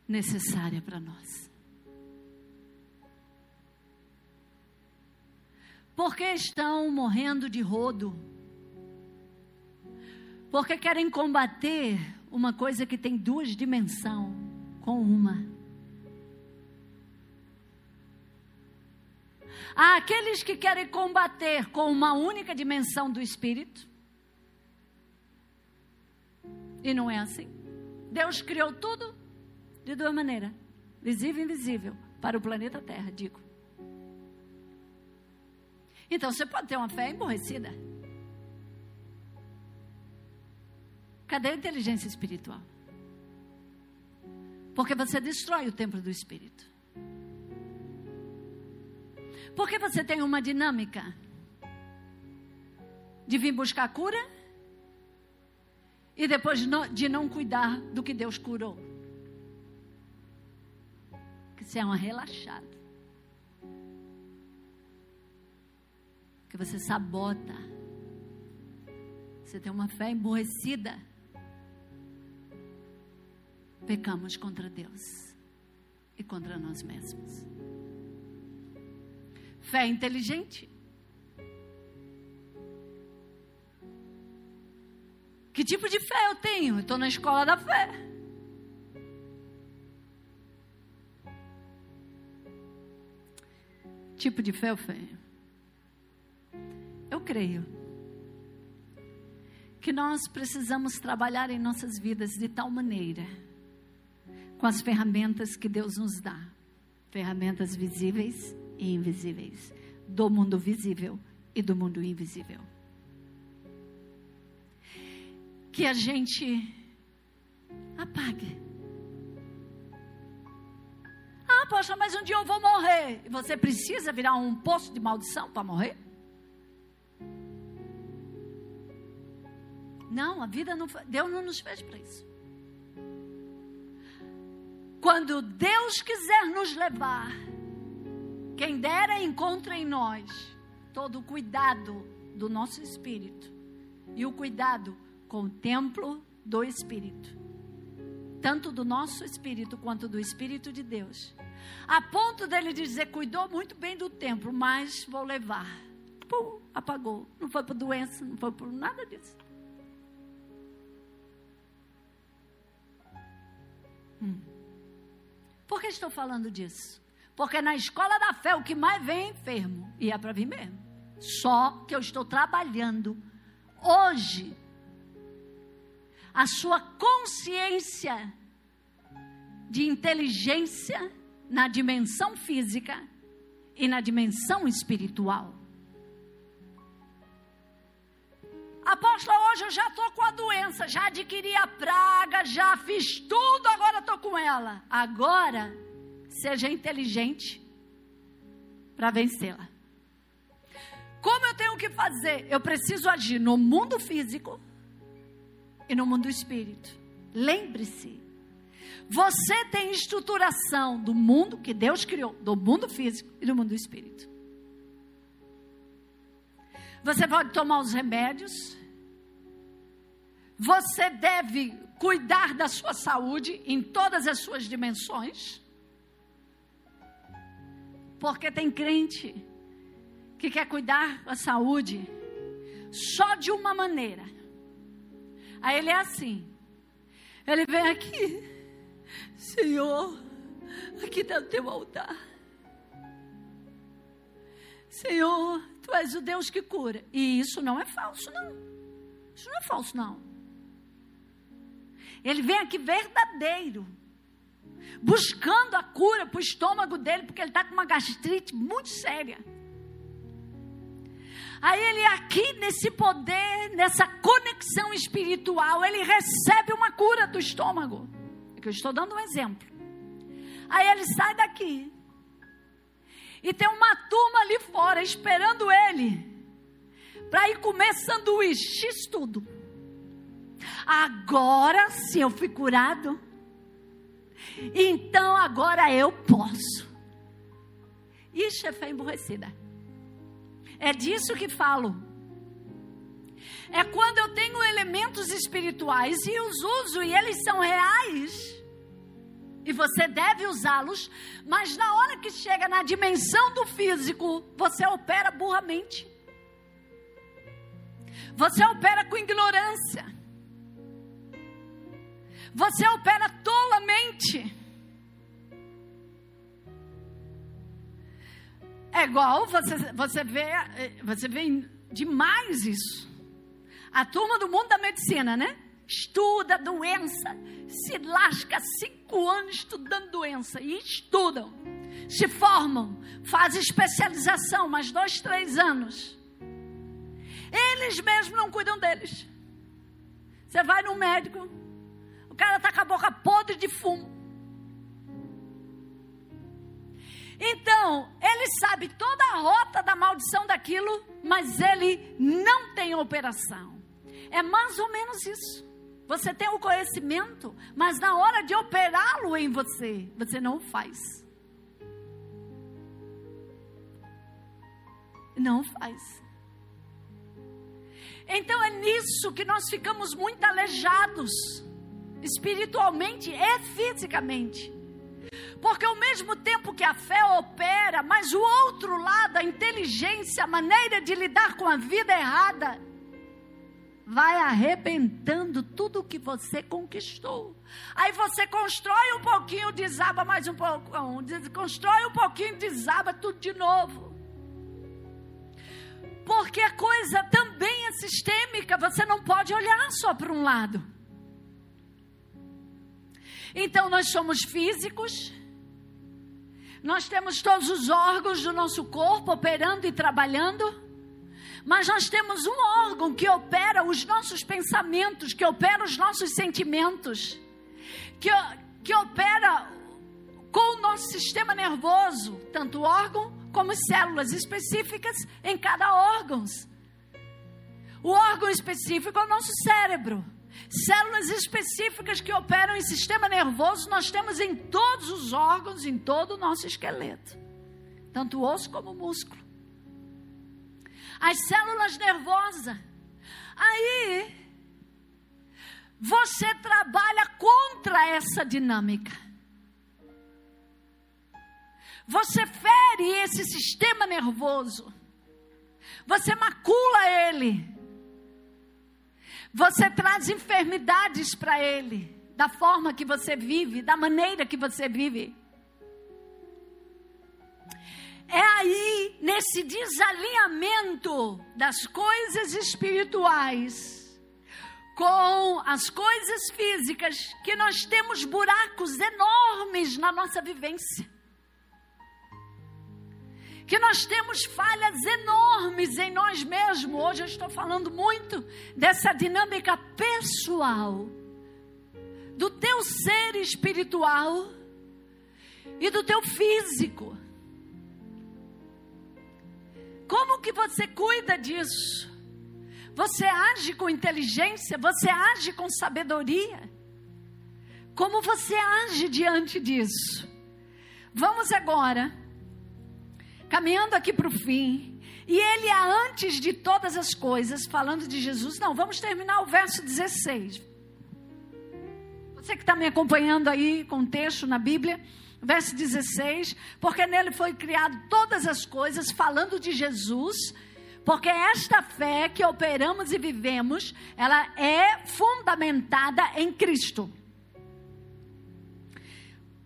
necessária para nós. Porque estão morrendo de rodo? Porque querem combater uma coisa que tem duas dimensões com uma. Há aqueles que querem combater com uma única dimensão do espírito. E não é assim. Deus criou tudo de duas maneiras: visível e invisível, para o planeta Terra, digo. Então você pode ter uma fé emborrecida. Cadê a inteligência espiritual? Porque você destrói o templo do espírito. Porque você tem uma dinâmica de vir buscar cura e depois de não cuidar do que Deus curou você é uma relaxada. Que você sabota. Você tem uma fé emborrecida. Pecamos contra Deus e contra nós mesmos. Fé inteligente. Que tipo de fé eu tenho? estou na escola da fé. tipo de fé eu tenho? Eu creio que nós precisamos trabalhar em nossas vidas de tal maneira, com as ferramentas que Deus nos dá ferramentas visíveis e invisíveis do mundo visível e do mundo invisível. Que a gente apague ah, poxa, mas um dia eu vou morrer. Você precisa virar um poço de maldição para morrer? Não, a vida não Deus não nos fez para isso. Quando Deus quiser nos levar, quem dera encontra em nós todo o cuidado do nosso espírito e o cuidado com o templo do espírito, tanto do nosso espírito quanto do espírito de Deus. A ponto dele dizer: cuidou muito bem do templo, mas vou levar. Pum, apagou. Não foi por doença, não foi por nada disso. Hum. Por que estou falando disso? Porque na escola da fé o que mais vem é enfermo. E é para vir mesmo. Só que eu estou trabalhando hoje a sua consciência de inteligência na dimensão física e na dimensão espiritual. Apóstola, hoje eu já estou com a doença, já adquiri a praga, já fiz tudo, agora estou com ela. Agora, seja inteligente para vencê-la. Como eu tenho que fazer? Eu preciso agir no mundo físico e no mundo espírito. Lembre-se, você tem estruturação do mundo que Deus criou, do mundo físico e do mundo espírito. Você pode tomar os remédios. Você deve cuidar da sua saúde em todas as suas dimensões. Porque tem crente que quer cuidar da saúde só de uma maneira. Aí ele é assim. Ele vem aqui, Senhor, aqui está o teu altar. Senhor, tu és o Deus que cura. E isso não é falso, não. Isso não é falso, não. Ele vem aqui verdadeiro, buscando a cura para o estômago dele, porque ele está com uma gastrite muito séria. Aí ele aqui nesse poder, nessa conexão espiritual, ele recebe uma cura do estômago. É que eu estou dando um exemplo. Aí ele sai daqui, e tem uma turma ali fora esperando ele para ir comer sanduíche, X tudo. Agora, se eu fui curado, então agora eu posso. Ixi, é fé. É disso que falo. É quando eu tenho elementos espirituais e os uso e eles são reais e você deve usá-los, mas na hora que chega na dimensão do físico, você opera burramente. Você opera com ignorância. Você opera tolamente. É igual você, você vê, você vê demais isso. A turma do mundo da medicina, né? estuda doença, se lasca cinco anos estudando doença e estudam, se formam, fazem especialização, mais dois, três anos. Eles mesmos não cuidam deles. Você vai no médico, o cara está com a boca podre de fumo. Então, ele sabe toda a rota da maldição daquilo, mas ele não tem operação. É mais ou menos isso. Você tem o conhecimento, mas na hora de operá-lo em você, você não faz. Não faz. Então é nisso que nós ficamos muito aleijados, espiritualmente e fisicamente. Porque ao mesmo tempo que a fé opera, mas o outro lado, a inteligência, a maneira de lidar com a vida errada, vai arrebentando tudo que você conquistou. Aí você constrói um pouquinho, desaba mais um pouco, constrói um pouquinho, desaba tudo de novo. Porque a coisa também é sistêmica, você não pode olhar só para um lado. Então nós somos físicos, nós temos todos os órgãos do nosso corpo operando e trabalhando. Mas nós temos um órgão que opera os nossos pensamentos, que opera os nossos sentimentos, que, que opera com o nosso sistema nervoso, tanto órgão como células específicas em cada órgão. O órgão específico é o nosso cérebro. Células específicas que operam em sistema nervoso nós temos em todos os órgãos, em todo o nosso esqueleto, tanto osso como músculo. As células nervosas. Aí você trabalha contra essa dinâmica. Você fere esse sistema nervoso. Você macula ele. Você traz enfermidades para ele, da forma que você vive, da maneira que você vive. É aí, nesse desalinhamento das coisas espirituais com as coisas físicas, que nós temos buracos enormes na nossa vivência que nós temos falhas enormes em nós mesmos. Hoje eu estou falando muito dessa dinâmica pessoal, do teu ser espiritual e do teu físico. Como que você cuida disso? Você age com inteligência? Você age com sabedoria? Como você age diante disso? Vamos agora caminhando aqui para o fim. E ele é antes de todas as coisas, falando de Jesus. Não, vamos terminar o verso 16. Você que está me acompanhando aí com o texto na Bíblia, verso 16, porque nele foi criado todas as coisas, falando de Jesus, porque esta fé que operamos e vivemos, ela é fundamentada em Cristo.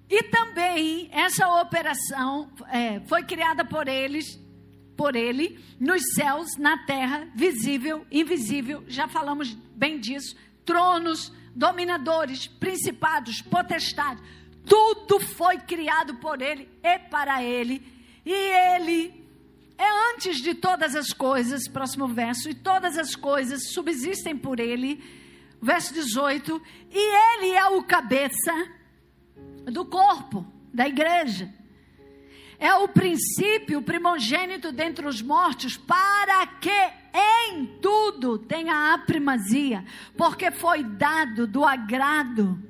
E também essa operação é, foi criada por eles, por ele, nos céus, na terra, visível, invisível, já falamos bem disso, tronos, dominadores, principados, potestades, tudo foi criado por ele e para ele, e ele é antes de todas as coisas, próximo verso, e todas as coisas subsistem por ele, verso 18, e ele é o cabeça do corpo, da igreja. É o princípio primogênito dentre os mortos, para que em tudo tenha a primazia, porque foi dado do agrado,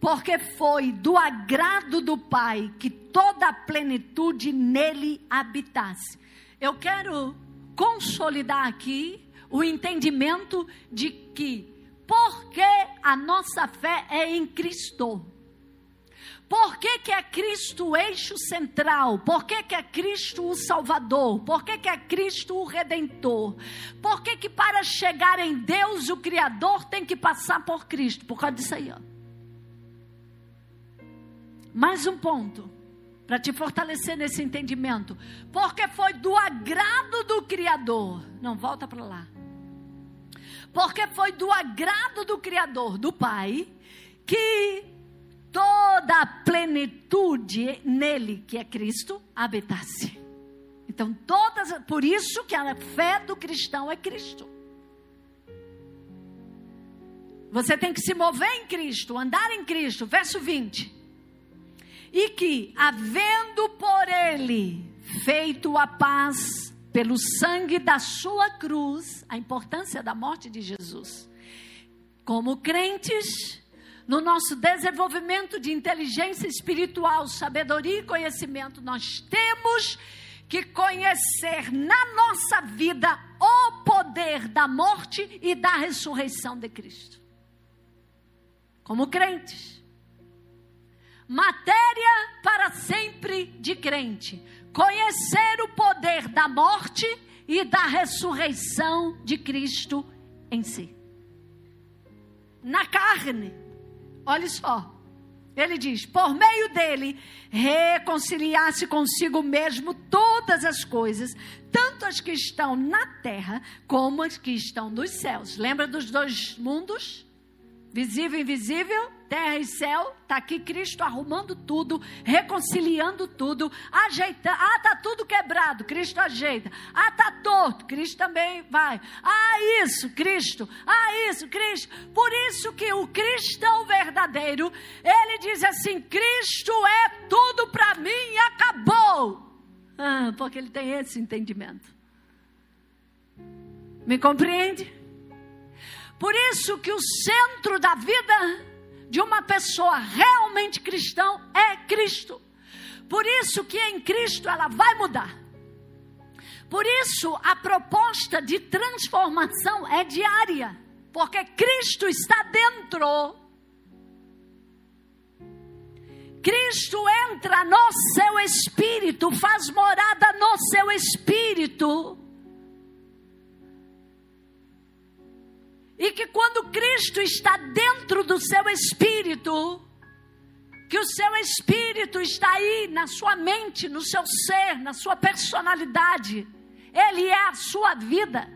porque foi do agrado do Pai que toda a plenitude nele habitasse. Eu quero consolidar aqui o entendimento de que, porque a nossa fé é em Cristo, por que, que é Cristo o eixo central? Por que, que é Cristo o Salvador? Por que, que é Cristo o Redentor? Por que, que para chegar em Deus, o Criador tem que passar por Cristo? Por causa disso aí, ó. Mais um ponto para te fortalecer nesse entendimento. Porque foi do agrado do Criador. Não, volta para lá. Porque foi do agrado do Criador, do Pai, que toda a plenitude nele, que é Cristo, habitasse. Então, todas, por isso que a fé do cristão é Cristo. Você tem que se mover em Cristo, andar em Cristo, verso 20. E que, havendo por ele feito a paz pelo sangue da sua cruz, a importância da morte de Jesus, como crentes, no nosso desenvolvimento de inteligência espiritual, sabedoria e conhecimento, nós temos que conhecer na nossa vida o poder da morte e da ressurreição de Cristo. Como crentes. Matéria para sempre de crente. Conhecer o poder da morte e da ressurreição de Cristo em si. Na carne Olha só. Ele diz: por meio dele, reconciliar-se consigo mesmo todas as coisas, tanto as que estão na terra como as que estão nos céus. Lembra dos dois mundos? Visível invisível? terra e céu, está aqui Cristo arrumando tudo, reconciliando tudo, ajeitando. Ah, está tudo quebrado, Cristo ajeita. Ah, está torto, Cristo também vai. Ah, isso, Cristo. Ah, isso, Cristo. Por isso que o cristão verdadeiro, ele diz assim: Cristo é tudo para mim e acabou. Ah, porque ele tem esse entendimento. Me compreende? Por isso que o centro da vida de uma pessoa realmente cristão é Cristo. Por isso que em Cristo ela vai mudar. Por isso a proposta de transformação é diária, porque Cristo está dentro. Cristo entra no seu espírito, faz morada no seu espírito. E que quando Cristo está dentro do seu espírito, que o seu espírito está aí na sua mente, no seu ser, na sua personalidade, ele é a sua vida.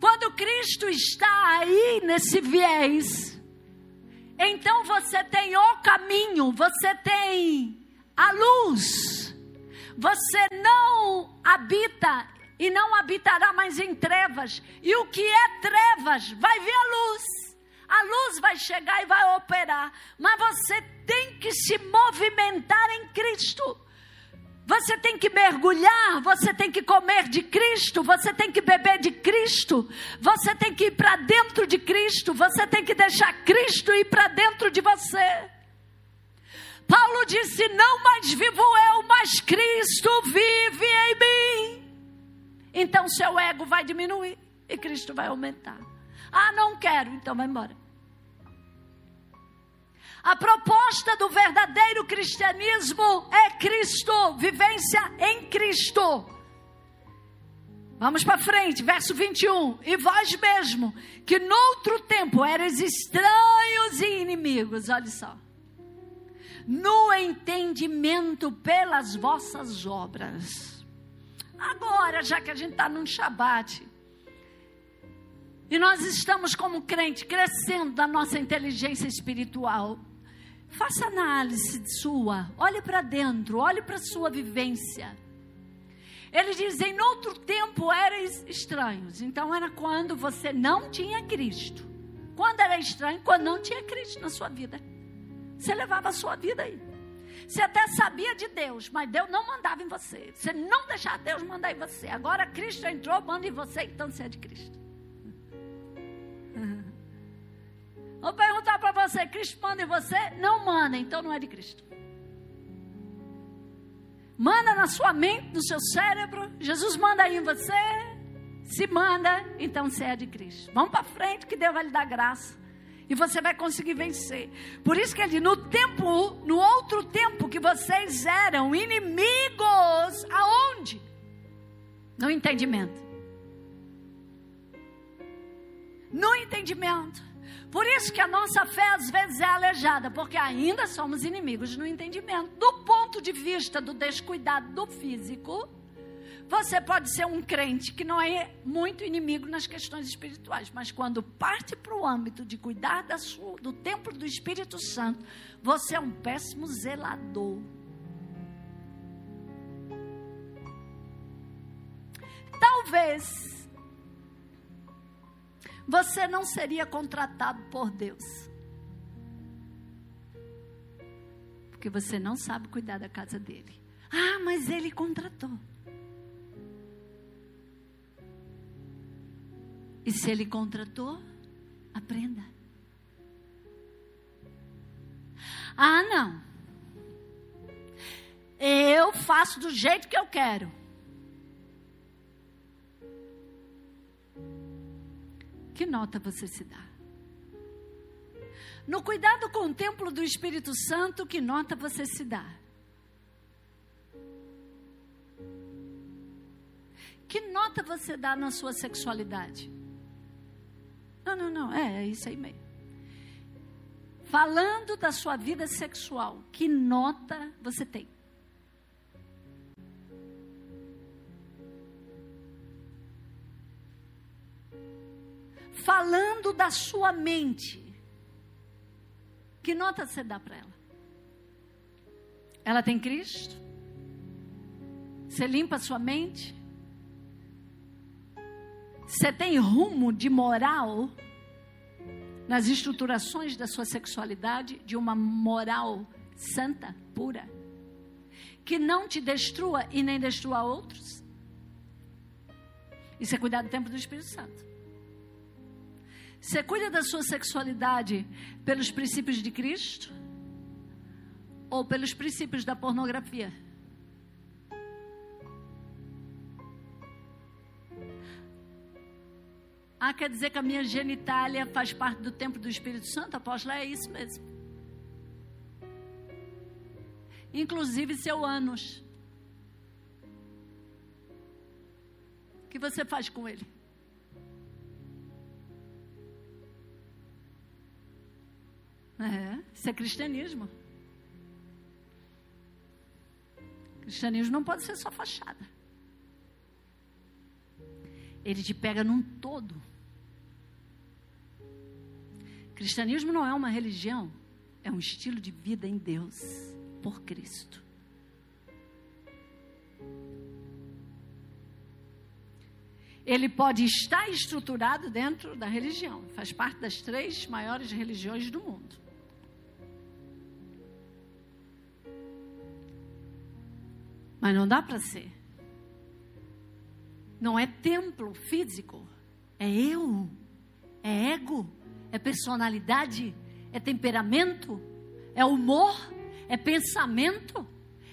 Quando Cristo está aí nesse viés, então você tem o caminho, você tem a luz. Você não habita e não habitará mais em trevas. E o que é trevas vai ver a luz. A luz vai chegar e vai operar. Mas você tem que se movimentar em Cristo. Você tem que mergulhar, você tem que comer de Cristo, você tem que beber de Cristo, você tem que ir para dentro de Cristo, você tem que deixar Cristo ir para dentro de você. Paulo disse: Não mais vivo eu, mas Cristo vive em mim. Então seu ego vai diminuir e Cristo vai aumentar. Ah, não quero, então vai embora. A proposta do verdadeiro cristianismo é Cristo, vivência em Cristo. Vamos para frente, verso 21. E vós mesmo, que noutro tempo eres estranhos e inimigos, olha só. No entendimento pelas vossas obras Agora, já que a gente está num Shabat, e nós estamos como crente crescendo da nossa inteligência espiritual, faça análise sua, olhe para dentro, olhe para a sua vivência. Ele diz: em outro tempo eram estranhos. Então era quando você não tinha Cristo. Quando era estranho? Quando não tinha Cristo na sua vida. Você levava a sua vida aí. Você até sabia de Deus, mas Deus não mandava em você. Você não deixava Deus mandar em você. Agora Cristo entrou, manda em você, então você é de Cristo. (laughs) Vou perguntar para você: Cristo manda em você? Não manda, então não é de Cristo. Manda na sua mente, no seu cérebro. Jesus manda em você. Se manda, então você é de Cristo. Vamos para frente, que Deus vai lhe dar graça e você vai conseguir vencer. Por isso que ele no tempo, no outro tempo que vocês eram inimigos, aonde? No entendimento. No entendimento. Por isso que a nossa fé às vezes é aleijada, porque ainda somos inimigos no entendimento. Do ponto de vista do descuidado do físico, você pode ser um crente que não é muito inimigo nas questões espirituais, mas quando parte para o âmbito de cuidar sua, do templo do Espírito Santo, você é um péssimo zelador. Talvez você não seria contratado por Deus. Porque você não sabe cuidar da casa dele. Ah, mas ele contratou. E se ele contratou, aprenda. Ah, não. Eu faço do jeito que eu quero. Que nota você se dá? No cuidado com o templo do Espírito Santo, que nota você se dá? Que nota você dá na sua sexualidade? Não, não, não, é, é isso aí mesmo. Falando da sua vida sexual, que nota você tem? Falando da sua mente, que nota você dá para ela? Ela tem Cristo? Você limpa a sua mente? Você tem rumo de moral nas estruturações da sua sexualidade, de uma moral santa, pura, que não te destrua e nem destrua outros? Isso é cuidar do tempo do Espírito Santo. Você cuida da sua sexualidade pelos princípios de Cristo ou pelos princípios da pornografia? Ah, quer dizer que a minha genitália faz parte do tempo do Espírito Santo? Apóstolo, é isso mesmo. Inclusive seu ânus. O que você faz com ele? É, isso é cristianismo. Cristianismo não pode ser só fachada. Ele te pega num todo. Cristianismo não é uma religião, é um estilo de vida em Deus, por Cristo. Ele pode estar estruturado dentro da religião, faz parte das três maiores religiões do mundo. Mas não dá para ser. Não é templo físico, é eu, é ego, é personalidade, é temperamento, é humor, é pensamento,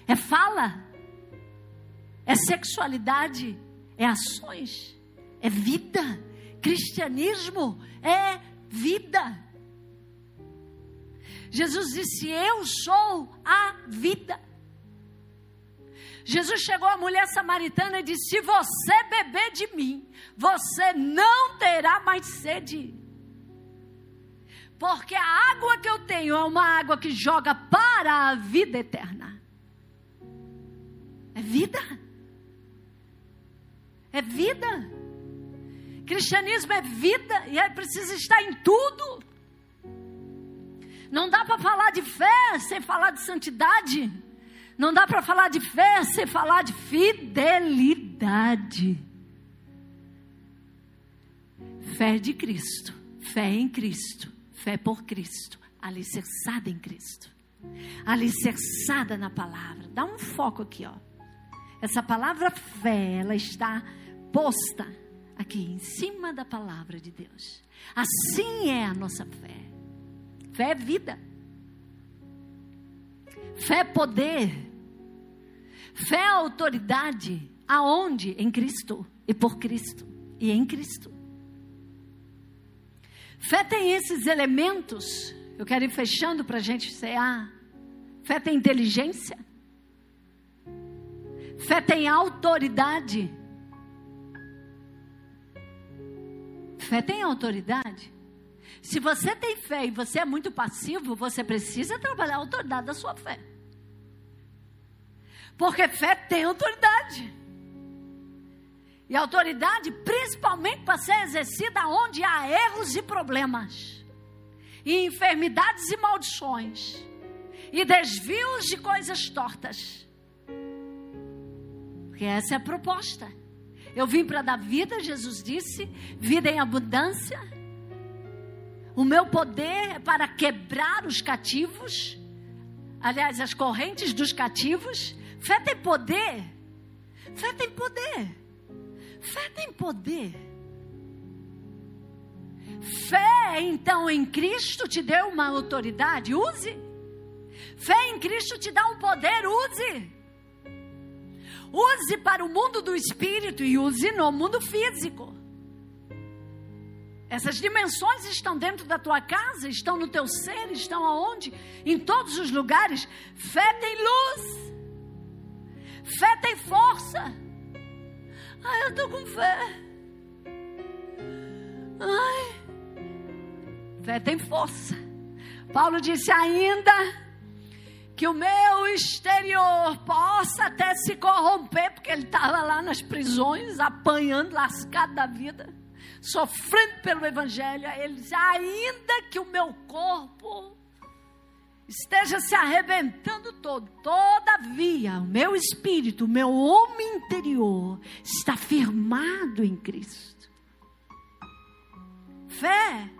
é fala, é sexualidade, é ações, é vida. Cristianismo é vida. Jesus disse: Eu sou a vida. Jesus chegou à mulher samaritana e disse: Se você beber de mim, você não terá mais sede. Porque a água que eu tenho é uma água que joga para a vida eterna. É vida. É vida. Cristianismo é vida e é preciso estar em tudo. Não dá para falar de fé sem falar de santidade. Não dá para falar de fé sem falar de fidelidade. Fé de Cristo, fé em Cristo, fé por Cristo, alicerçada em Cristo, alicerçada na palavra. Dá um foco aqui, ó. Essa palavra fé, ela está posta aqui em cima da palavra de Deus. Assim é a nossa fé. Fé é vida. Fé é poder. Fé é autoridade. Aonde? Em Cristo e por Cristo e em Cristo. Fé tem esses elementos. Eu quero ir fechando para a gente cear. Fé tem inteligência. Fé tem autoridade. Fé tem autoridade. Se você tem fé e você é muito passivo, você precisa trabalhar a autoridade da sua fé. Porque fé tem autoridade. E autoridade, principalmente para ser exercida onde há erros e problemas, e enfermidades e maldições, e desvios de coisas tortas. Porque essa é a proposta. Eu vim para dar vida, Jesus disse, vida em abundância o meu poder é para quebrar os cativos, aliás, as correntes dos cativos. Fé tem poder. Fé tem poder. Fé tem poder. Fé, então, em Cristo te deu uma autoridade, use. Fé em Cristo te dá um poder, use. Use para o mundo do espírito e use no mundo físico. Essas dimensões estão dentro da tua casa, estão no teu ser, estão aonde? Em todos os lugares. Fé tem luz. Fé tem força. Ai, eu estou com fé. Ai. Fé tem força. Paulo disse ainda que o meu exterior possa até se corromper, porque ele estava lá nas prisões, apanhando, lascado da vida sofrendo pelo Evangelho, ele diz: ainda que o meu corpo esteja se arrebentando todo, todavia, o meu espírito, o meu homem interior está firmado em Cristo. Fé,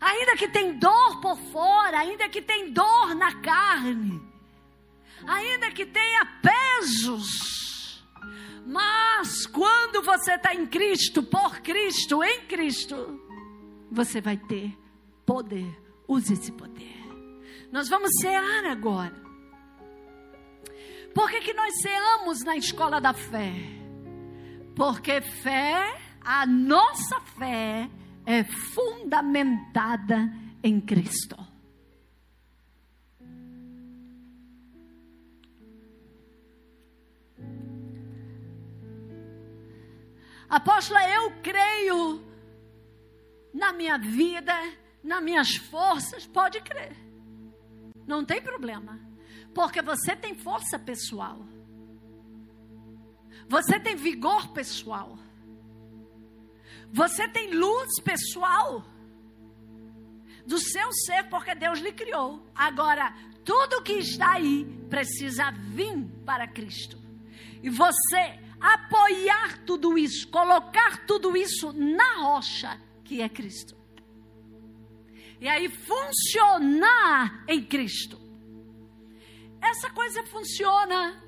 ainda que tem dor por fora, ainda que tem dor na carne, ainda que tenha pesos, Mas quando você está em Cristo, por Cristo, em Cristo, você vai ter poder. Use esse poder. Nós vamos cear agora. Por que, que nós ceamos na escola da fé? Porque fé, a nossa fé, é fundamentada em Cristo. Apóstola, eu creio na minha vida, nas minhas forças, pode crer. Não tem problema. Porque você tem força pessoal. Você tem vigor pessoal. Você tem luz pessoal do seu ser, porque Deus lhe criou. Agora, tudo que está aí precisa vir para Cristo. E você apoiar tudo isso, colocar tudo isso na rocha que é Cristo. E aí funcionar em Cristo. Essa coisa funciona.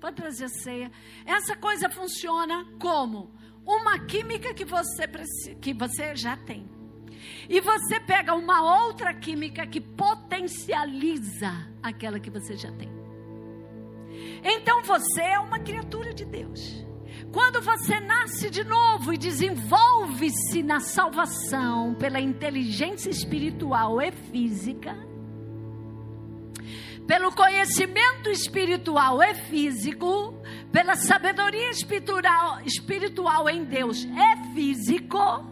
Pode trazer a ceia. Essa coisa funciona como? Uma química que você, que você já tem. E você pega uma outra química que potencializa aquela que você já tem. Então você é uma criatura de Deus. Quando você nasce de novo e desenvolve-se na salvação pela inteligência espiritual e física, pelo conhecimento espiritual e físico, pela sabedoria espiritual, espiritual em Deus é físico,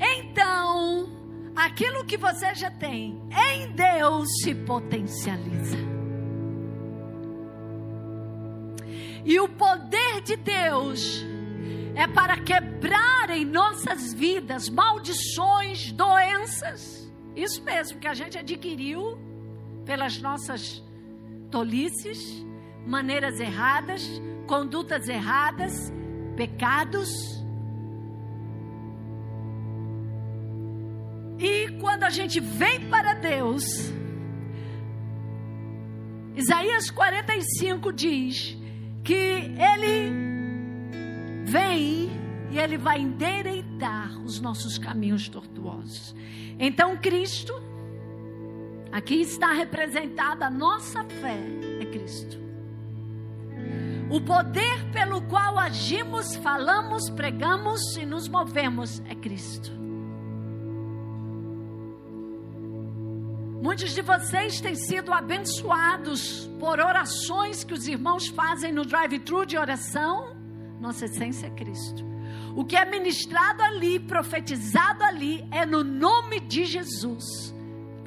então aquilo que você já tem em Deus se potencializa. E o poder de Deus é para quebrar em nossas vidas maldições, doenças. Isso mesmo que a gente adquiriu pelas nossas tolices, maneiras erradas, condutas erradas, pecados. E quando a gente vem para Deus, Isaías 45 diz que Ele vem e Ele vai endereitar os nossos caminhos tortuosos. Então, Cristo Aqui está representada a nossa fé, é Cristo. O poder pelo qual agimos, falamos, pregamos e nos movemos é Cristo. Muitos de vocês têm sido abençoados por orações que os irmãos fazem no drive-thru de oração. Nossa essência é Cristo. O que é ministrado ali, profetizado ali, é no nome de Jesus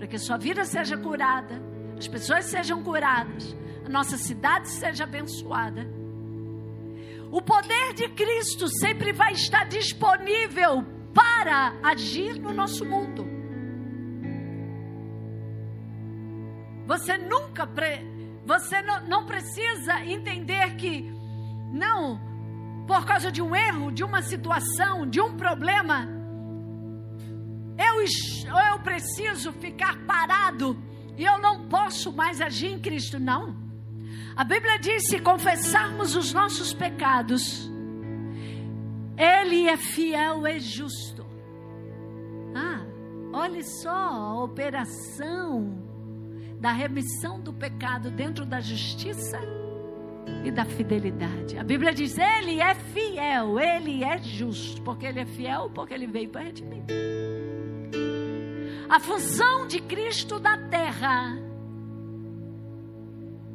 para que sua vida seja curada, as pessoas sejam curadas, a nossa cidade seja abençoada. O poder de Cristo sempre vai estar disponível para agir no nosso mundo. Você nunca, você não, não precisa entender que, não, por causa de um erro, de uma situação, de um problema, eu, eu preciso ficar parado e eu não posso mais agir em Cristo, não. A Bíblia diz: se confessarmos os nossos pecados, Ele é fiel e justo. Ah, olhe só a operação da remissão do pecado dentro da justiça e da fidelidade. A Bíblia diz: Ele é fiel, Ele é justo, porque Ele é fiel, porque Ele veio para redimir. A função de Cristo na terra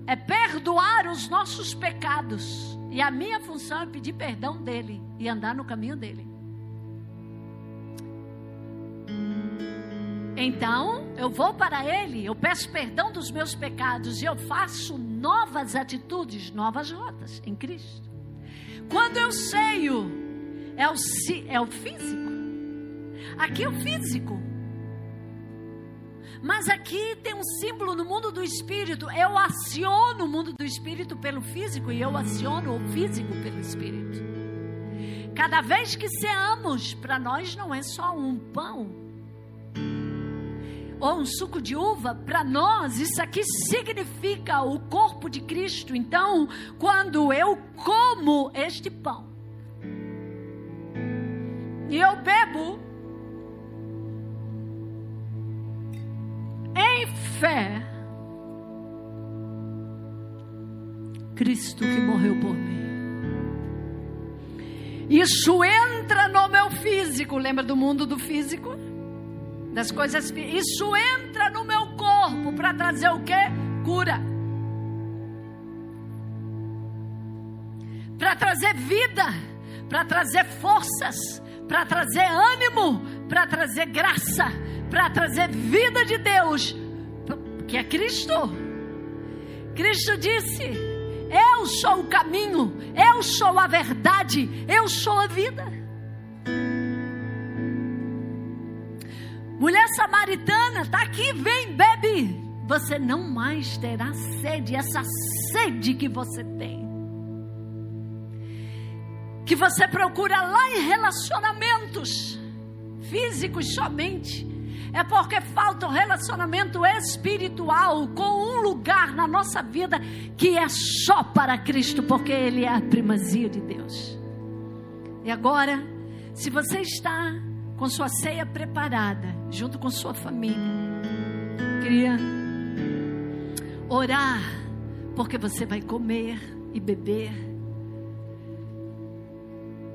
é perdoar os nossos pecados. E a minha função é pedir perdão dele e andar no caminho dele. Então, eu vou para Ele, eu peço perdão dos meus pecados e eu faço novas atitudes, novas rotas em Cristo. Quando eu seio, é o, é o físico. Aqui é o físico. Mas aqui tem um símbolo no mundo do espírito. Eu aciono o mundo do espírito pelo físico e eu aciono o físico pelo espírito. Cada vez que seamos, para nós não é só um pão. Ou um suco de uva, para nós isso aqui significa o corpo de Cristo. Então, quando eu como este pão e eu bebo em fé, Cristo que morreu por mim. Isso entra no meu físico, lembra do mundo do físico? Das coisas, isso entra no meu corpo para trazer o que? Cura. Para trazer vida, para trazer forças, para trazer ânimo, para trazer graça, para trazer vida de Deus, que é Cristo. Cristo disse: Eu sou o caminho, eu sou a verdade, eu sou a vida. Mulher samaritana, está aqui, vem, bebe. Você não mais terá sede, essa sede que você tem. Que você procura lá em relacionamentos físicos somente é porque falta um relacionamento espiritual com um lugar na nossa vida que é só para Cristo, porque Ele é a primazia de Deus. E agora, se você está com sua ceia preparada, junto com sua família, queria orar, porque você vai comer e beber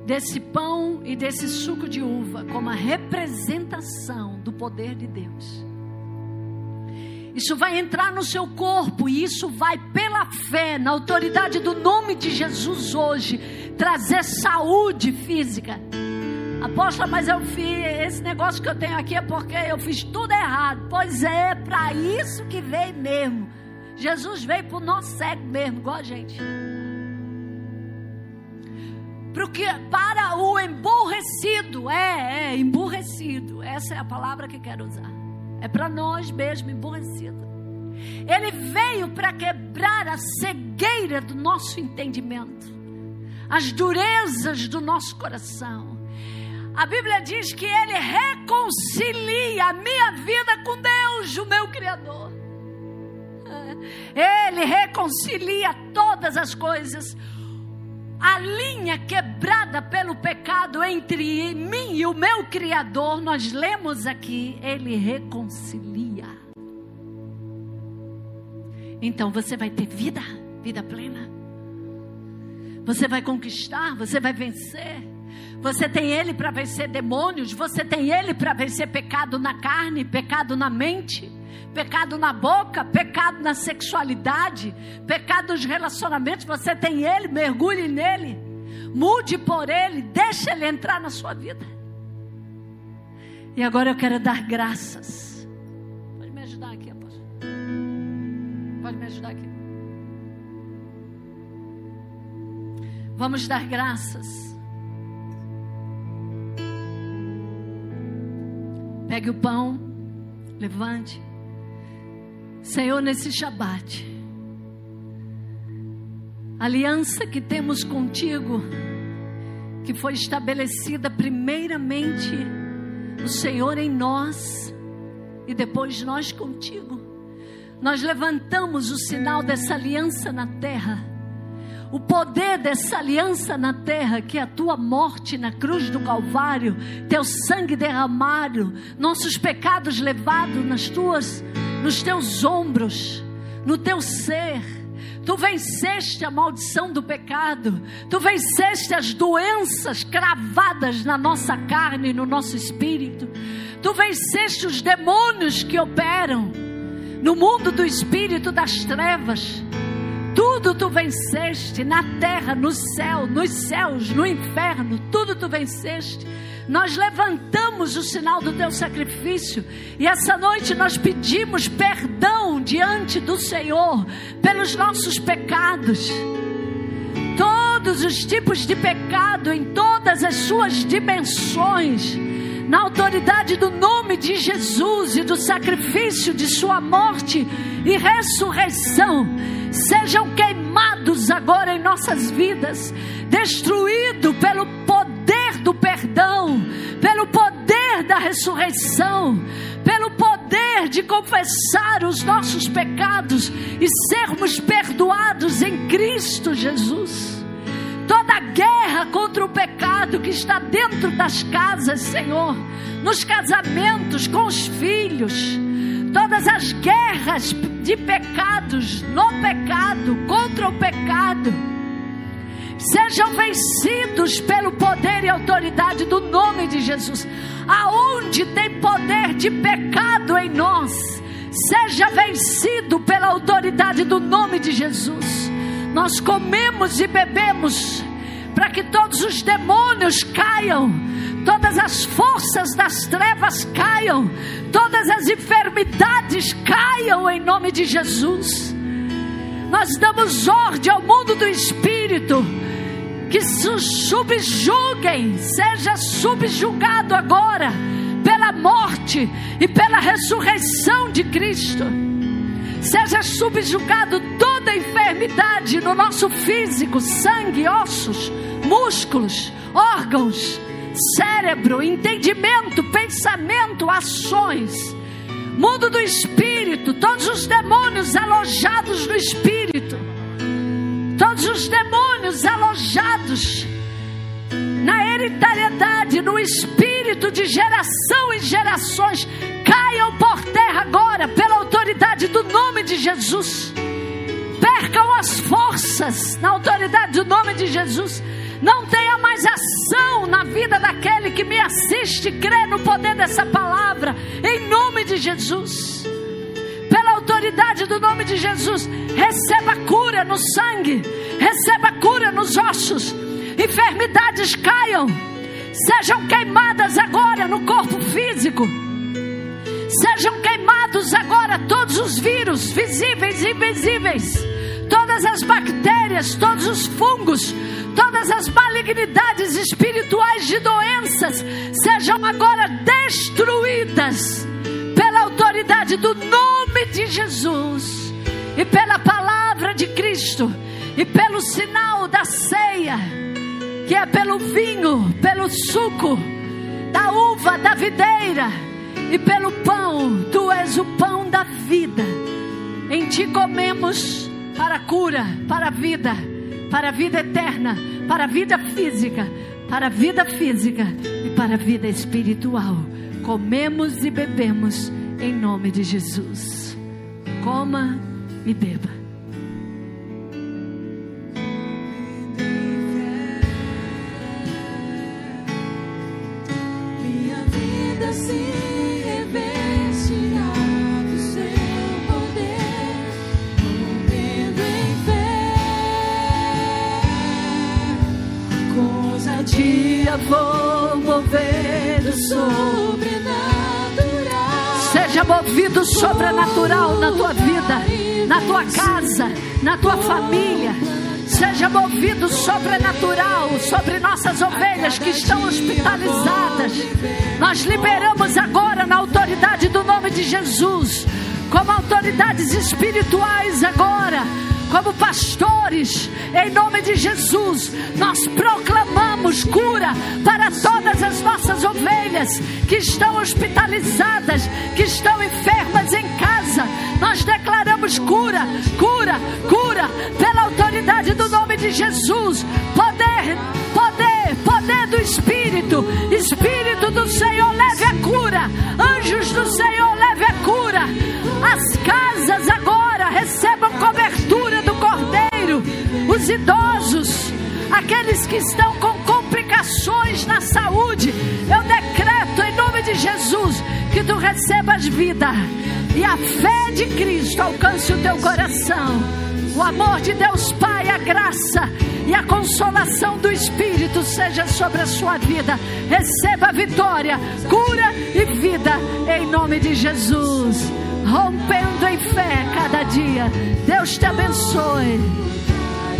desse pão e desse suco de uva como a representação do poder de Deus. Isso vai entrar no seu corpo e isso vai, pela fé, na autoridade do nome de Jesus hoje, trazer saúde física. Apóstola, mas eu fiz esse negócio que eu tenho aqui é porque eu fiz tudo errado. Pois é, para isso que veio mesmo. Jesus veio para o nosso cego mesmo, igual a gente. Porque para o emburrecido, é, é, emburrecido. Essa é a palavra que quero usar. É para nós mesmo, emburrecido. Ele veio para quebrar a cegueira do nosso entendimento, as durezas do nosso coração. A Bíblia diz que ele reconcilia a minha vida com Deus, o meu Criador. Ele reconcilia todas as coisas a linha quebrada pelo pecado entre mim e o meu Criador, nós lemos aqui, ele reconcilia. Então você vai ter vida, vida plena. Você vai conquistar, você vai vencer. Você tem Ele para vencer demônios, você tem Ele para vencer pecado na carne, pecado na mente pecado na boca, pecado na sexualidade, pecado nos relacionamentos, você tem ele, mergulhe nele, mude por ele, deixe ele entrar na sua vida. E agora eu quero dar graças. Pode me ajudar aqui, apóstolo? Pode me ajudar aqui. Vamos dar graças. Pegue o pão, levante. Senhor, nesse Shabat, aliança que temos contigo, que foi estabelecida primeiramente o Senhor em nós e depois nós contigo. Nós levantamos o sinal dessa aliança na terra. O poder dessa aliança na terra, que é a tua morte na cruz do Calvário, teu sangue derramado, nossos pecados levados nas tuas nos teus ombros, no teu ser. Tu venceste a maldição do pecado, tu venceste as doenças cravadas na nossa carne e no nosso espírito, tu venceste os demônios que operam no mundo do espírito das trevas. Tudo tu venceste na terra, no céu, nos céus, no inferno, tudo tu venceste. Nós levantamos o sinal do teu sacrifício. E essa noite nós pedimos perdão diante do Senhor pelos nossos pecados. Todos os tipos de pecado em todas as suas dimensões, na autoridade do nome de Jesus e do sacrifício de Sua morte e ressurreição, sejam queimados agora em nossas vidas, destruído pelo poder do perdão, pelo poder da ressurreição, pelo poder de confessar os nossos pecados e sermos perdoados em Cristo Jesus. Toda guerra contra o pecado que está dentro das casas, Senhor, nos casamentos, com os filhos, todas as guerras de pecados, no pecado, contra o pecado, sejam vencidos pelo poder e autoridade do nome de Jesus. Aonde tem poder de pecado em nós, seja vencido pela autoridade do nome de Jesus. Nós comemos e bebemos para que todos os demônios caiam, todas as forças das trevas caiam, todas as enfermidades caiam em nome de Jesus. Nós damos ordem ao mundo do espírito que se subjuguem, seja subjugado agora pela morte e pela ressurreição de Cristo. Seja subjugado toda enfermidade no nosso físico, sangue, ossos, músculos, órgãos, cérebro, entendimento, pensamento, ações. Mundo do espírito, todos os demônios alojados no espírito todos os demônios alojados na hereditariedade, no espírito de geração em gerações, caiam por terra agora, pela autoridade do nome de Jesus. Percam as forças na autoridade do nome de Jesus. Não tenha mais ação na vida daquele que me assiste crê no poder dessa palavra, em nome de Jesus. Pela autoridade do nome de Jesus, receba cura no sangue, receba cura nos ossos, enfermidades caiam, sejam queimadas agora no corpo físico, sejam queimados agora todos os vírus, visíveis e invisíveis, todas as bactérias, todos os fungos, todas as malignidades espirituais de doenças, sejam agora destruídas pela autoridade do nome de Jesus e pela palavra de Cristo e pelo sinal da ceia, que é pelo vinho, pelo suco da uva da videira e pelo pão, tu és o pão da vida. Em ti comemos para cura, para a vida, para a vida eterna, para a vida física, para a vida física e para a vida espiritual. Comemos e bebemos em nome de Jesus. Coma e beba. Movido sobrenatural na tua vida, na tua casa, na tua família. Seja movido sobrenatural sobre nossas ovelhas que estão hospitalizadas. Nós liberamos agora na autoridade do nome de Jesus, como autoridades espirituais agora como pastores, em nome de Jesus, nós proclamamos cura para todas as nossas ovelhas que estão hospitalizadas, que estão enfermas em casa. Nós declaramos cura, cura, cura, pela autoridade do nome de Jesus. Poder, poder, poder do Espírito, Espírito do Senhor, leve a cura. Anjos do Senhor, leve a cura. As casas agora recebam cobertura. Os idosos, aqueles que estão com complicações na saúde, eu decreto em nome de Jesus que tu recebas vida e a fé de Cristo alcance o teu coração. O amor de Deus Pai, a graça e a consolação do Espírito seja sobre a sua vida. Receba vitória, cura e vida em nome de Jesus. Rompendo em fé cada dia. Deus te abençoe.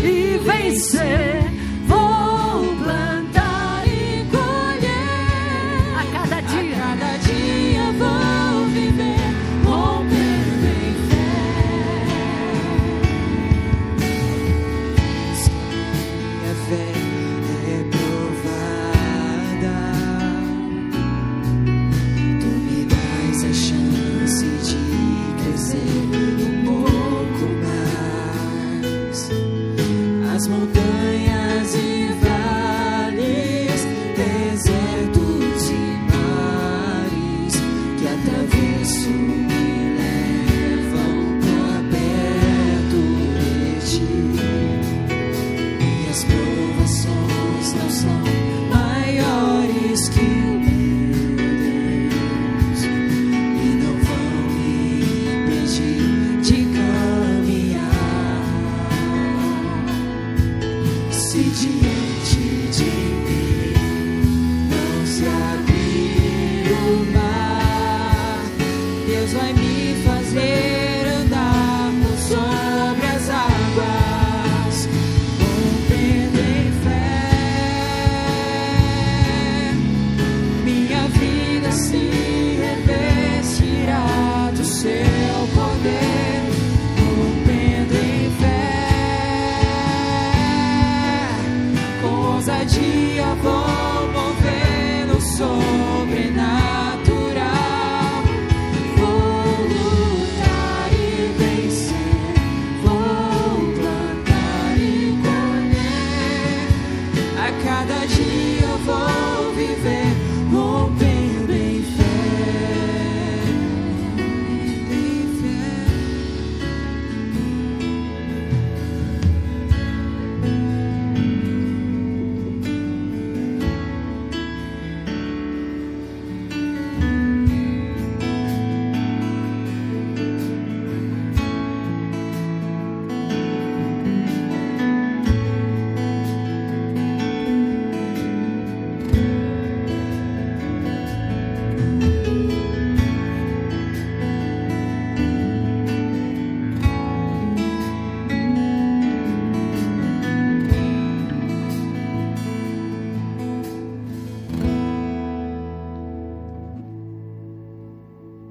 E vencer. Vou plantar